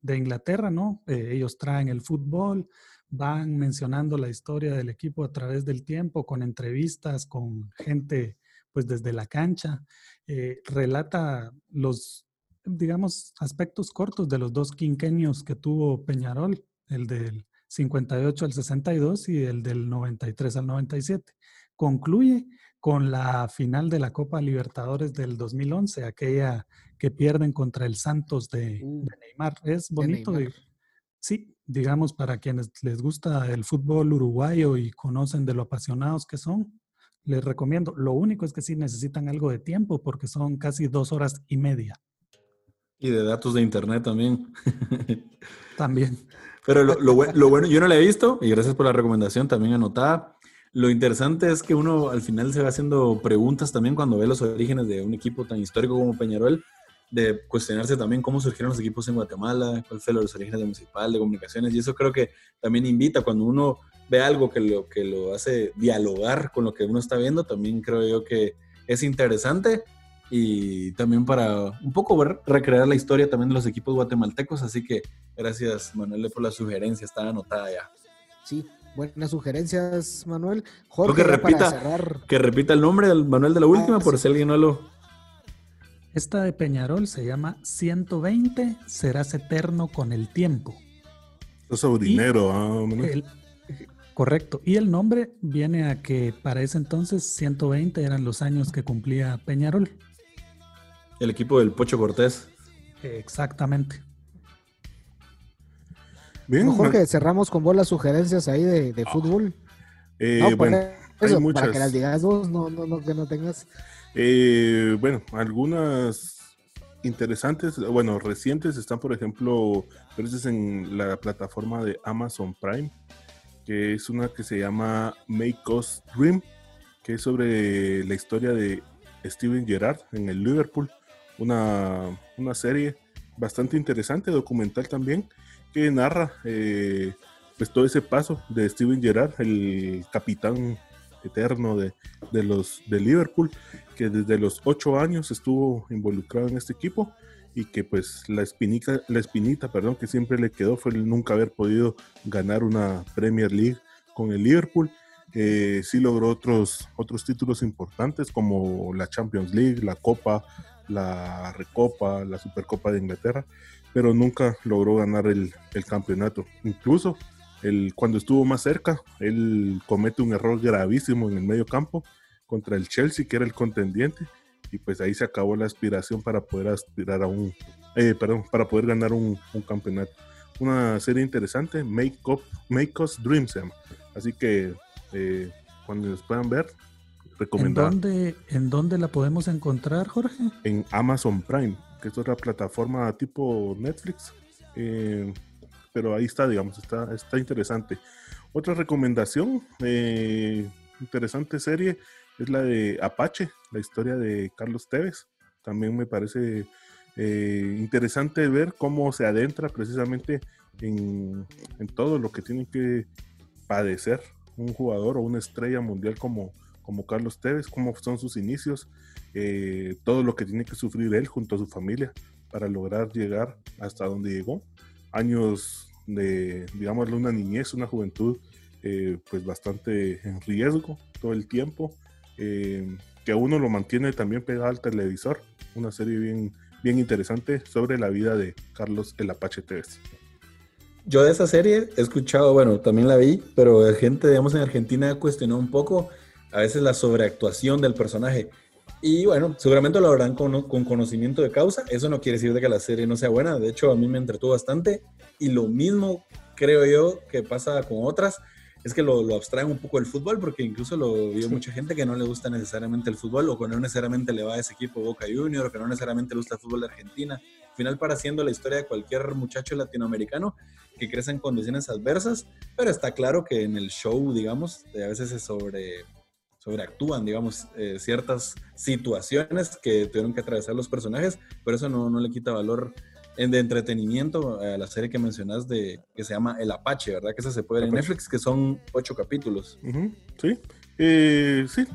de, Inglaterra, ¿no? Eh, ellos traen el fútbol, van mencionando la historia del equipo a través del tiempo, con entrevistas, con gente pues desde la cancha, eh, relata los, digamos, aspectos cortos de los dos quinquenios que tuvo Peñarol, el del 58 al 62 y el del 93 al 97. Concluye con la final de la Copa Libertadores del 2011, aquella que pierden contra el Santos de, Uh, de Neymar. Es de bonito, Neymar. y- sí, digamos, para quienes les gusta el fútbol uruguayo y conocen de lo apasionados que son, les recomiendo. Lo único es que sí necesitan algo de tiempo porque son casi dos horas y media Y de datos de internet también. *laughs* también. Pero lo, lo bue- lo bueno, yo no la he visto, y gracias por la recomendación también anotada. Lo interesante es que uno al final se va haciendo preguntas también cuando ve los orígenes de un equipo tan histórico como Peñarol, de cuestionarse también cómo surgieron los equipos en Guatemala, cuál fue los orígenes de Municipal, de Comunicaciones, y eso creo que también invita cuando uno ve algo que lo, que lo hace dialogar con lo que uno está viendo, también creo yo que es interesante y también para un poco recrear la historia también de los equipos guatemaltecos, así que gracias Manuel por la sugerencia, está anotada ya. Sí, buenas sugerencias, Manuel. Jorge, que repita, cerrar. que repita el nombre del Manuel de la última, Ah, por sí. si alguien no lo... Esta de Peñarol se llama 120 serás eterno con el tiempo. Sos sobrinero, ah, Manuel. El- correcto. Y el nombre viene a que para ese entonces 120 eran los años que cumplía Peñarol. El equipo del Pocho Cortés. Exactamente. Bien, man- Jorge, cerramos con vos las sugerencias ahí de, de fútbol. eh, no, bueno, hay eso, para que las digas vos, no, no, no, que no tengas. Eh, bueno, algunas interesantes, bueno, recientes están, por ejemplo, veces en la plataforma de Amazon Prime, que es una que se llama Make Us Dream, que es sobre la historia de Steven Gerrard en el Liverpool, una, una serie bastante interesante, documental también, que narra eh, pues todo ese paso de Steven Gerrard, el capitán eterno de, de los de Liverpool, que desde los ocho años estuvo involucrado en este equipo y que pues la espinita, la espinita, perdón, que siempre le quedó fue el nunca haber podido ganar una Premier League con el Liverpool. Eh, sí logró otros, otros títulos importantes como la Champions League, la Copa, la Recopa, la Supercopa de Inglaterra, pero nunca logró ganar el, campeonato. Incluso el, cuando estuvo más cerca, él comete un error gravísimo en el medio campo contra el Chelsea, que era el contendiente, y pues ahí se acabó la aspiración para poder aspirar a un, eh, perdón, para poder ganar un, campeonato. Una serie interesante, Make, Up, Make Us Dream se. Así que eh, cuando los puedan ver, ¿En dónde, ¿En dónde la podemos encontrar, Jorge? En Amazon Prime, que es otra plataforma tipo Netflix. Eh, pero ahí está, digamos, está, está interesante. Otra recomendación, eh, interesante serie, es la de Apache, la historia de Carlos Tevez. También me parece eh, interesante ver cómo se adentra precisamente en, todo lo que tiene que padecer un jugador o una estrella mundial como, como Carlos Tevez, cómo son sus inicios, eh, todo lo que tiene que sufrir él junto a su familia para lograr llegar hasta donde llegó. Años de, digamos, una niñez, una juventud eh, pues bastante en riesgo todo el tiempo, eh, que uno lo mantiene también pegado al televisor, una serie bien, bien interesante sobre la vida de Carlos el Apache Tevez. Yo de esa serie he escuchado, bueno, también la vi, pero la gente, digamos, en Argentina cuestionó un poco a veces la sobreactuación del personaje. Y bueno, seguramente lo harán con, con, conocimiento de causa. Eso no quiere decir de que la serie no sea buena. De hecho, a mí me entretuvo bastante. Y lo mismo creo yo que pasa con otras es que lo, lo abstraen un poco el fútbol, porque incluso lo vio mucha gente que no le gusta necesariamente el fútbol, o que no necesariamente le va a ese equipo Boca Junior, o que no necesariamente le gusta el fútbol de Argentina. Al final, para haciendo la historia de cualquier muchacho latinoamericano que crece en condiciones adversas, pero está claro que en el show, digamos, a veces se sobre, sobreactúan, digamos, eh, ciertas situaciones que tuvieron que atravesar los personajes, pero eso no, no le quita valor de entretenimiento a la serie que mencionas de que se llama El Apache, ¿verdad? Que esa se puede ver en Netflix, que son ocho capítulos. Sí, eh, sí,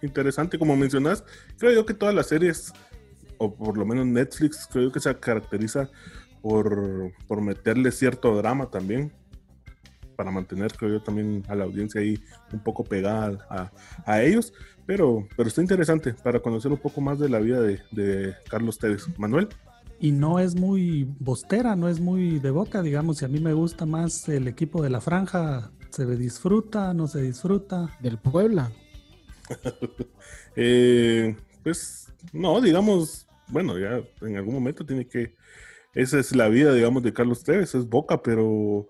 interesante como mencionas. Creo yo que todas las series, o por lo menos Netflix, creo yo que se caracteriza por, por meterle cierto drama también para mantener, creo yo, también a la audiencia ahí un poco pegada a, a ellos. Pero, pero está interesante para conocer un poco más de la vida de, de Carlos Tevez. Manuel y no es muy bostera, no es muy de boca, digamos, si a mí me gusta más el equipo de la franja, ¿se disfruta, no se disfruta? Del Puebla. *laughs* Eh, pues no, digamos, bueno, ya en algún momento tiene que, esa es la vida, digamos, de Carlos Tevez, es Boca, pero,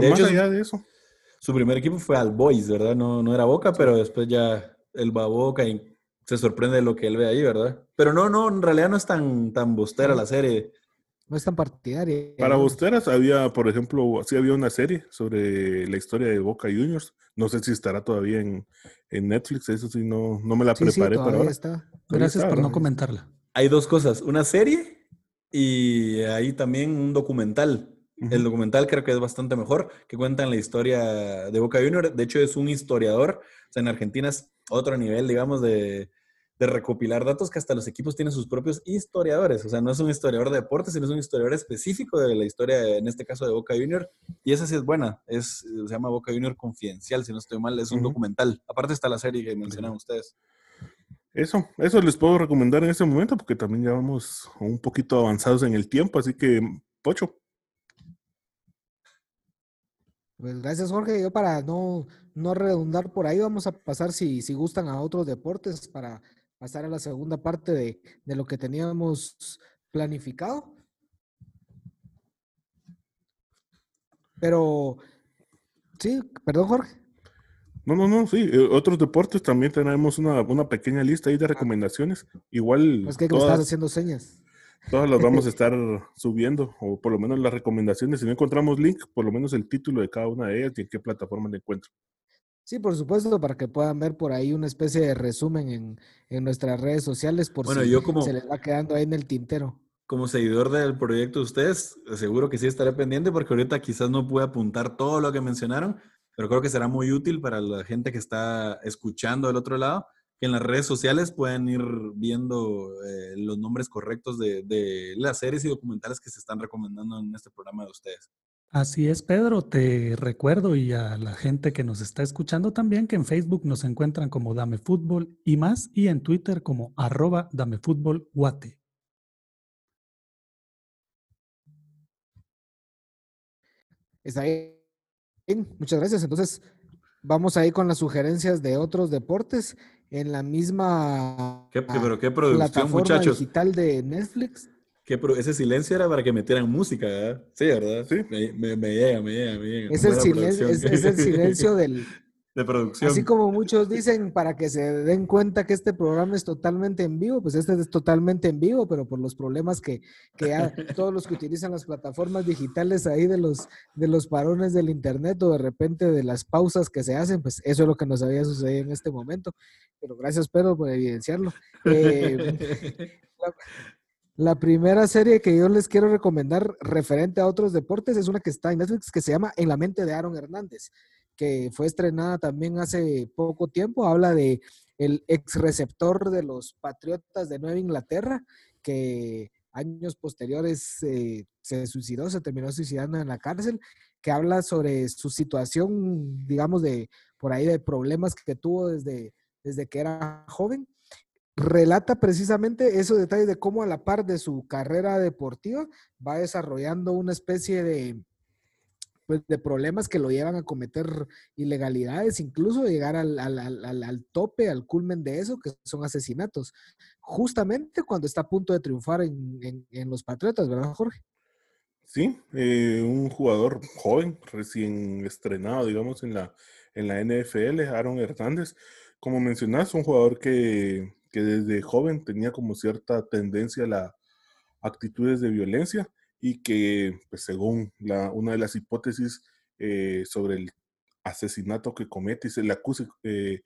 pero más allá de eso. Su primer equipo fue al Boys, ¿verdad? No, no era Boca, pero después ya él va a Boca y se sorprende de lo que él ve ahí, ¿verdad? Pero no, no, en realidad no es tan, tan bostera la serie. No es tan partidaria. Para bosteras había, por ejemplo, sí había una serie sobre la historia de Boca Juniors. No sé si estará todavía en, Netflix, eso sí, no, no me la preparé para ahora. Está. Gracias por no comentarla. Hay dos cosas, una serie y ahí también un documental. El documental creo que es bastante mejor, que cuentan la historia de Boca Juniors. De hecho, es un historiador. O sea, en Argentina es otro nivel, digamos, de, recopilar datos que hasta los equipos tienen sus propios historiadores. O sea, no es un historiador de deportes, sino es un historiador específico de la historia, en este caso de Boca Junior. Y esa sí es buena. Es, se llama Boca Junior Confidencial, si no estoy mal. Es un documental. Aparte está la serie que mencionan ustedes. Eso, eso les puedo recomendar en este momento porque también ya vamos un poquito avanzados en el tiempo. Así que, Pocho. Pues gracias, Jorge. Yo para no, no redundar por ahí, vamos a pasar, si, si gustan, a otros deportes para pasar a la segunda parte de, de lo que teníamos planificado. Pero, sí, perdón, Jorge. No, no, no, sí. Eh, otros deportes también tenemos una, una pequeña lista ahí de ah. recomendaciones. Igual. Es que todas... estás haciendo señas. Todas las vamos a *laughs* estar subiendo, o por lo menos las recomendaciones. Si no encontramos link, por lo menos el título de cada una de ellas y en qué plataforma de encuentro. Sí, por supuesto, para que puedan ver por ahí una especie de resumen en, en nuestras redes sociales, por si se les va quedando ahí en el tintero. Como seguidor del proyecto de ustedes, seguro que sí estaré pendiente, porque ahorita quizás no pude apuntar todo lo que mencionaron, pero creo que será muy útil para la gente que está escuchando del otro lado en las redes sociales pueden ir viendo eh, los nombres correctos de, las series y documentales que se están recomendando en este programa de ustedes. Así es, Pedro. Te recuerdo y a la gente que nos está escuchando también que en Facebook nos encuentran como Dame Fútbol y más y en Twitter como arroba Dame Fútbol Guate. Está bien. Muchas gracias. Entonces, vamos ahí con las sugerencias de otros deportes en la misma ¿Qué, pero qué producción, muchachos? digital de Netflix. ¿Qué ese silencio era para que metieran música, ¿verdad? Sí, ¿verdad? Sí. Me, me, llega, me llega, me llega. Es el, silencio, es, es el silencio *laughs* del, de producción. Así como muchos dicen, para que se den cuenta que este programa es totalmente en vivo, pues este es totalmente en vivo, pero por los problemas que, que *laughs* todos los que utilizan las plataformas digitales ahí de los, de los parones del internet o de repente de las pausas que se hacen, pues eso es lo que nos había sucedido en este momento. Pero gracias, Pedro, por evidenciarlo. Eh, *laughs* La primera serie que yo les quiero recomendar referente a otros deportes es una que está en Netflix que se llama En la mente de Aaron Hernández, que fue estrenada también hace poco tiempo. Habla de el ex receptor de los Patriotas de Nueva Inglaterra, que años posteriores eh, se suicidó, se terminó suicidando en la cárcel, que habla sobre su situación, digamos, de por ahí de problemas que tuvo desde, desde que era joven. Relata precisamente esos detalles de cómo a la par de su carrera deportiva va desarrollando una especie de, pues, de problemas que lo llevan a cometer ilegalidades, incluso llegar al, al, al, al, tope, al culmen de eso, que son asesinatos, justamente cuando está a punto de triunfar en, en, los Patriotas, ¿verdad, Jorge? Sí, eh, un jugador joven, recién estrenado, digamos, en la, en la NFL, Aaron Hernández. Como mencionas, un jugador que, que desde joven tenía como cierta tendencia a las actitudes de violencia y que, pues, según la, una de las hipótesis eh, sobre el asesinato que comete y se le acusa, eh,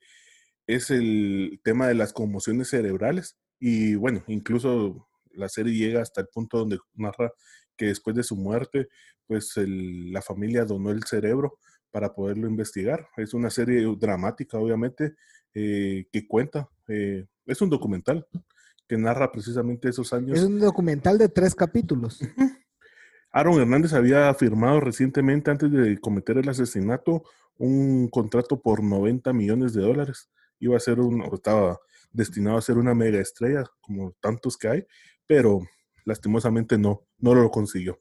es el tema de las conmociones cerebrales. Y bueno, incluso la serie llega hasta el punto donde narra que después de su muerte, pues el, la familia donó el cerebro para poderlo investigar. Es una serie dramática, obviamente, eh, que cuenta, eh, es un documental que narra precisamente esos años. Es un documental de tres capítulos. Aaron Hernández había firmado recientemente, antes de cometer el asesinato, un contrato por 90 millones de dólares. Iba a ser un, estaba destinado a ser una mega estrella, como tantos que hay, pero lastimosamente no, no lo consiguió.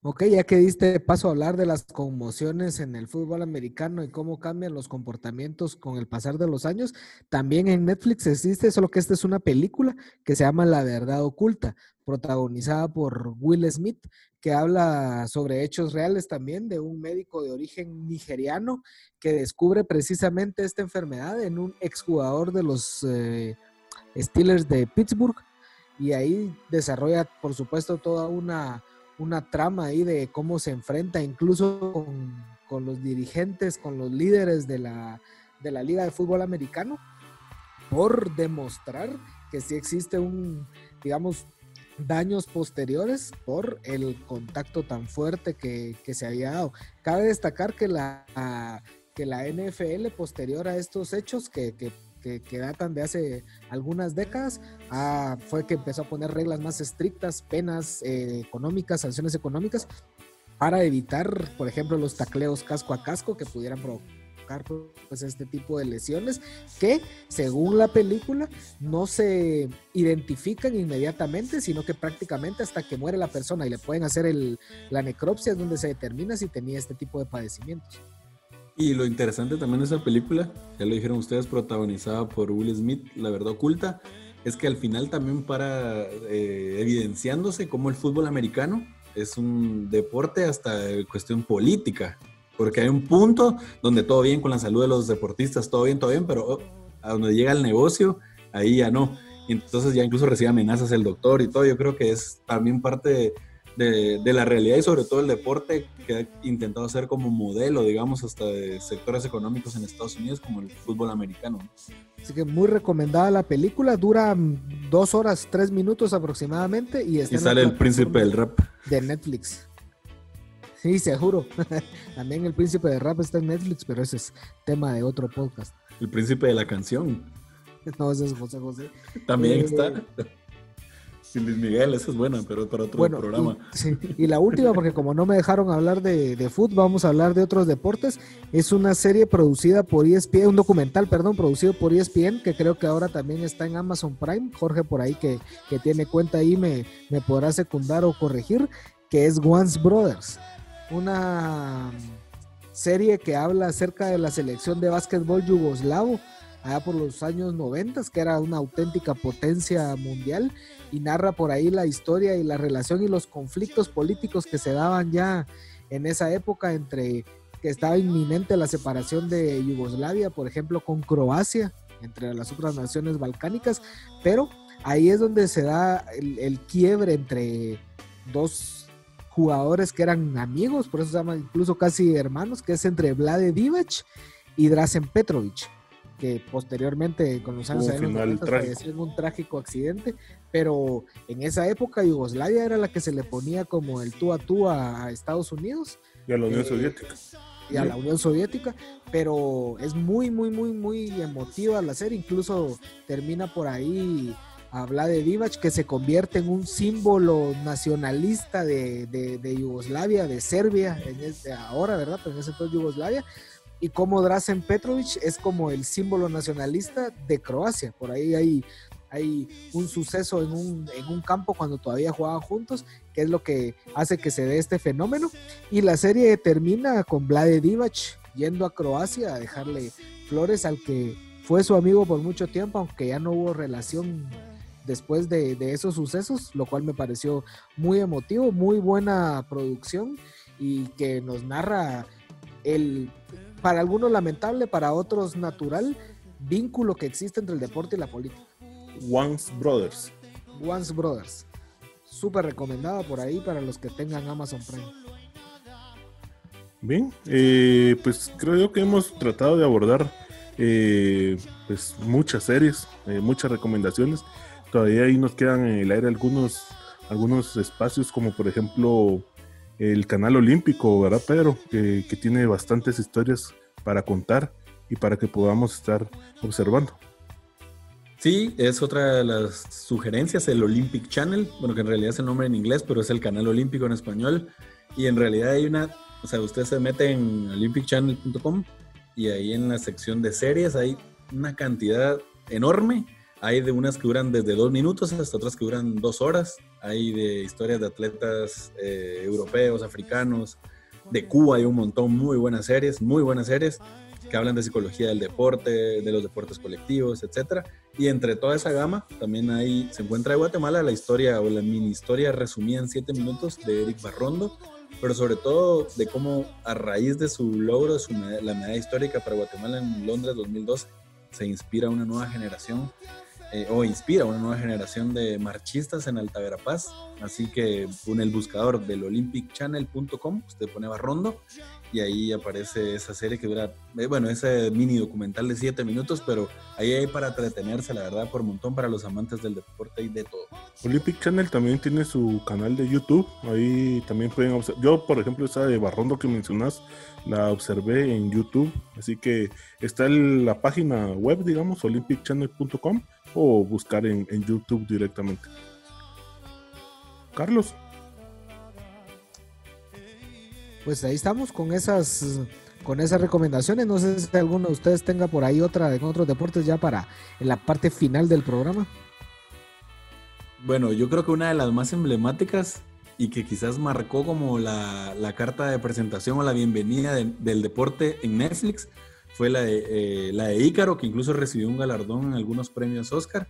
Ok, ya que diste paso a hablar de las conmociones en el fútbol americano y cómo cambian los comportamientos con el pasar de los años, también en Netflix existe, solo que esta es una película que se llama La Verdad Oculta, protagonizada por Will Smith, que habla sobre hechos reales también de un médico de origen nigeriano que descubre precisamente esta enfermedad en un exjugador de los eh, Steelers de Pittsburgh. Y ahí desarrolla, por supuesto, toda una una trama ahí de cómo se enfrenta incluso con, los dirigentes, con los líderes de la, de la Liga de Fútbol Americano, por demostrar que sí existe un, digamos, daños posteriores por el contacto tan fuerte que, que se había dado. Cabe destacar que la, que la NFL posterior a estos hechos que que, que, datan de hace algunas décadas, ah, fue que empezó a poner reglas más estrictas, penas eh, económicas, sanciones económicas, para evitar, por ejemplo, los tacleos casco a casco que pudieran provocar pues, este tipo de lesiones que, según la película, no se identifican inmediatamente, sino que prácticamente hasta que muere la persona y le pueden hacer el, la necropsia es donde se determina si tenía este tipo de padecimientos. Y lo interesante también de esa película, ya lo dijeron ustedes, protagonizada por Will Smith, La Verdad Oculta, es que al final también para eh, evidenciándose cómo el fútbol americano es un deporte hasta cuestión política, porque hay un punto donde todo bien con la salud de los deportistas, todo bien, todo bien, pero oh, a donde llega el negocio, ahí ya no. Y entonces ya incluso recibe amenazas el doctor y todo. Yo creo que es también parte de, la realidad y sobre todo el deporte que ha intentado hacer como modelo, digamos, hasta de sectores económicos en Estados Unidos como el fútbol americano. Así que muy recomendada la película, dura dos horas, tres minutos aproximadamente y, y sale el príncipe del rap. De Netflix. Sí, seguro. *laughs* También el príncipe del rap está en Netflix, pero ese es tema de otro podcast. El príncipe de la canción. *laughs* No, ese es José José. También eh, está. Sin Luis Miguel, esa es buena, pero para otro bueno, programa. Y, sí, y, la última, porque como no me dejaron hablar de, de fútbol, vamos a hablar de otros deportes. Es una serie producida por ESPN, un documental, perdón, producido por ESPN, que creo que ahora también está en Amazon Prime. Jorge por ahí que, que tiene cuenta ahí me, me podrá secundar o corregir, que es Once Brothers. Una serie que habla acerca de la selección de básquetbol yugoslavo allá por los años 90, que era una auténtica potencia mundial, y narra por ahí la historia y la relación y los conflictos políticos que se daban ya en esa época entre que estaba inminente la separación de Yugoslavia, por ejemplo, con Croacia, entre las otras naciones balcánicas, pero ahí es donde se da el, quiebre entre dos jugadores que eran amigos, por eso se llaman incluso casi hermanos, que es entre Vlade Divac y Drazen Petrovic que posteriormente con los años falleció en un trágico accidente, pero en esa época Yugoslavia era la que se le ponía como el tú a tú a Estados Unidos. Y a la Unión eh, Soviética. Y a la Unión Soviética, pero es muy, muy, muy, muy emotiva la serie, incluso termina por ahí a de Divac, que se convierte en un símbolo nacionalista de, de, Yugoslavia, de Serbia, en este, ahora, ¿verdad? Pero en ese entonces Yugoslavia, y como Drazen Petrovic es como el símbolo nacionalista de Croacia. Por ahí hay, hay un suceso en un, en un campo cuando todavía jugaban juntos, que es lo que hace que se dé este fenómeno. Y la serie termina con Vlade Divac yendo a Croacia a dejarle flores al que fue su amigo por mucho tiempo, aunque ya no hubo relación después de, esos sucesos, lo cual me pareció muy emotivo, muy buena producción y que nos narra el, para algunos lamentable, para otros natural, vínculo que existe entre el deporte y la política. Once Brothers. Once Brothers. Súper recomendada por ahí para los que tengan Amazon Prime. Bien, eh, pues creo yo que hemos tratado de abordar eh, pues muchas series, eh, muchas recomendaciones todavía ahí nos quedan en el aire algunos, algunos espacios, como por ejemplo el canal olímpico, ¿verdad, Pedro? Que, tiene bastantes historias para contar y para que podamos estar observando. Sí, es otra de las sugerencias, el Olympic Channel, bueno, que en realidad es el nombre en inglés, pero es el canal olímpico en español. Y en realidad hay una, o sea, usted se mete en olympicchannel.com y ahí en la sección de series hay una cantidad enorme hay de unas que duran desde dos minutos hasta otras que duran dos horas. Hay de historias de atletas eh, europeos, africanos. De Cuba hay un montón, muy buenas series, muy buenas series que hablan de psicología del deporte, de los deportes colectivos, etc. Y entre toda esa gama también hay, se encuentra Guatemala la historia o la mini historia resumida en siete minutos de Eric Barrondo, pero sobre todo de cómo a raíz de su logro de su, la medalla histórica para Guatemala en Londres 2012 se inspira una nueva generación eh, o inspira una nueva generación de marchistas en Alta Verapaz. Así que en el buscador del olympicchannel.com, usted pone Barrondo y ahí aparece esa serie que dura, eh, bueno, ese mini documental de 7 minutos, pero ahí hay para entretenerse, la verdad, por montón para los amantes del deporte y de todo. Olympic Channel también tiene su canal de YouTube, ahí también pueden observar. Yo, por ejemplo, esa de Barrondo que mencionas, la observé en YouTube, así que está en la página web, digamos, olympicchannel.com o buscar en, en YouTube directamente. Carlos. Pues ahí estamos con esas con esas recomendaciones. No sé si alguno de ustedes tenga por ahí otra de otros deportes ya para en la parte final del programa. Bueno, yo creo que una de las más emblemáticas y que quizás marcó como la, carta de presentación o la bienvenida del deporte en Netflix fue la de, eh, Ícaro, que incluso recibió un galardón en algunos premios Oscar.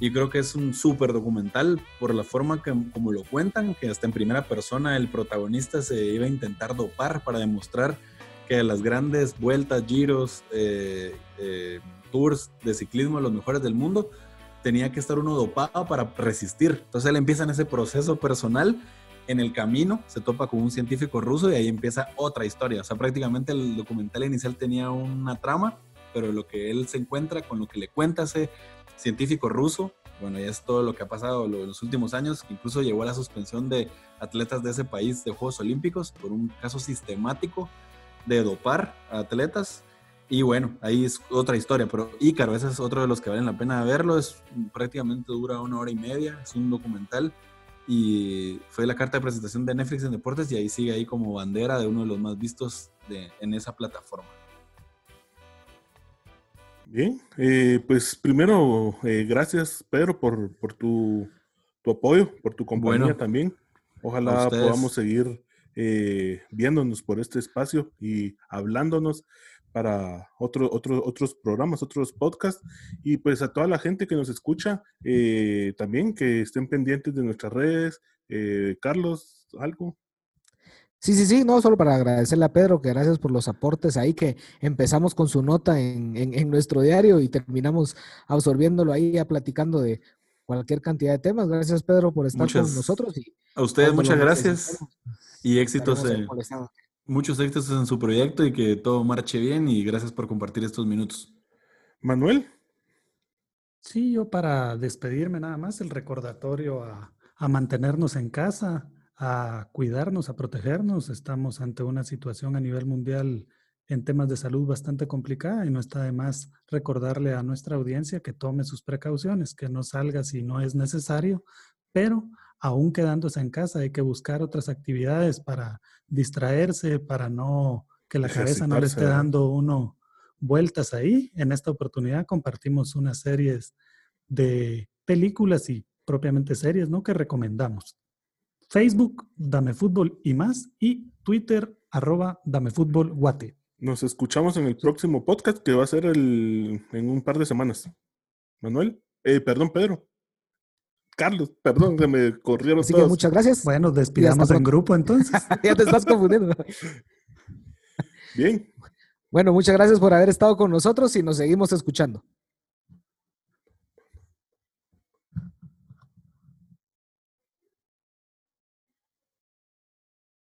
Y creo que es un súper documental por la forma que, como lo cuentan, que hasta en primera persona el protagonista se iba a intentar dopar para demostrar que las grandes vueltas, giros, eh, eh, tours de ciclismo, los mejores del mundo, tenía que estar uno dopado para resistir. Entonces él empieza en ese proceso personal en el camino se topa con un científico ruso y ahí empieza otra historia. O sea, prácticamente el documental inicial tenía una trama, pero lo que él se encuentra con lo que le cuenta ese científico ruso, bueno, ya es todo lo que ha pasado en los últimos años, que incluso llegó a la suspensión de atletas de ese país de Juegos Olímpicos por un caso sistemático de dopar a atletas. Y bueno, ahí es otra historia, pero Ícaro, ese es otro de los que valen la pena verlo, es prácticamente dura una hora y media, es un documental y fue la carta de presentación de Netflix en deportes y ahí sigue ahí como bandera de uno de los más vistos de, en esa plataforma. Bien, eh, pues primero, eh, gracias Pedro por, por tu, tu, apoyo, por tu compañía también. Ojalá podamos seguir eh, viéndonos por este espacio y hablándonos para otro, otro, otros programas, otros podcasts. Y pues a toda la gente que nos escucha, eh, también que estén pendientes de nuestras redes. Eh, Carlos, ¿algo? Sí, sí, sí, no, solo para agradecerle a Pedro, que gracias por los aportes ahí, que empezamos con su nota en, en, nuestro diario y terminamos absorbiéndolo ahí, ya platicando de cualquier cantidad de temas. Gracias, Pedro, por estar con nosotros. Y a ustedes muchas gracias y éxitos. En, muchos éxitos en su proyecto y que todo marche bien y gracias por compartir estos minutos. Manuel. Sí, yo para despedirme nada más, el recordatorio a, a mantenernos en casa, a cuidarnos, a protegernos. Estamos ante una situación a nivel mundial en temas de salud bastante complicada y no está de más recordarle a nuestra audiencia que tome sus precauciones, que no salga si no es necesario, pero aún quedándose en casa hay que buscar otras actividades para distraerse, para no que la cabeza no le esté dando uno vueltas ahí. En esta oportunidad compartimos unas series de películas y propiamente series, ¿no? Que recomendamos. Facebook, Dame Fútbol y más, y Twitter, arroba Dame Fútbol Guate. Nos escuchamos en el próximo podcast que va a ser el, en un par de semanas. Manuel, eh, perdón, Pedro. Carlos, perdón, que me corrieron Así que muchas gracias. Bueno, despidamos en grupo entonces. *laughs* ya te estás confundiendo. Bien. Bueno, muchas gracias por haber estado con nosotros y nos seguimos escuchando.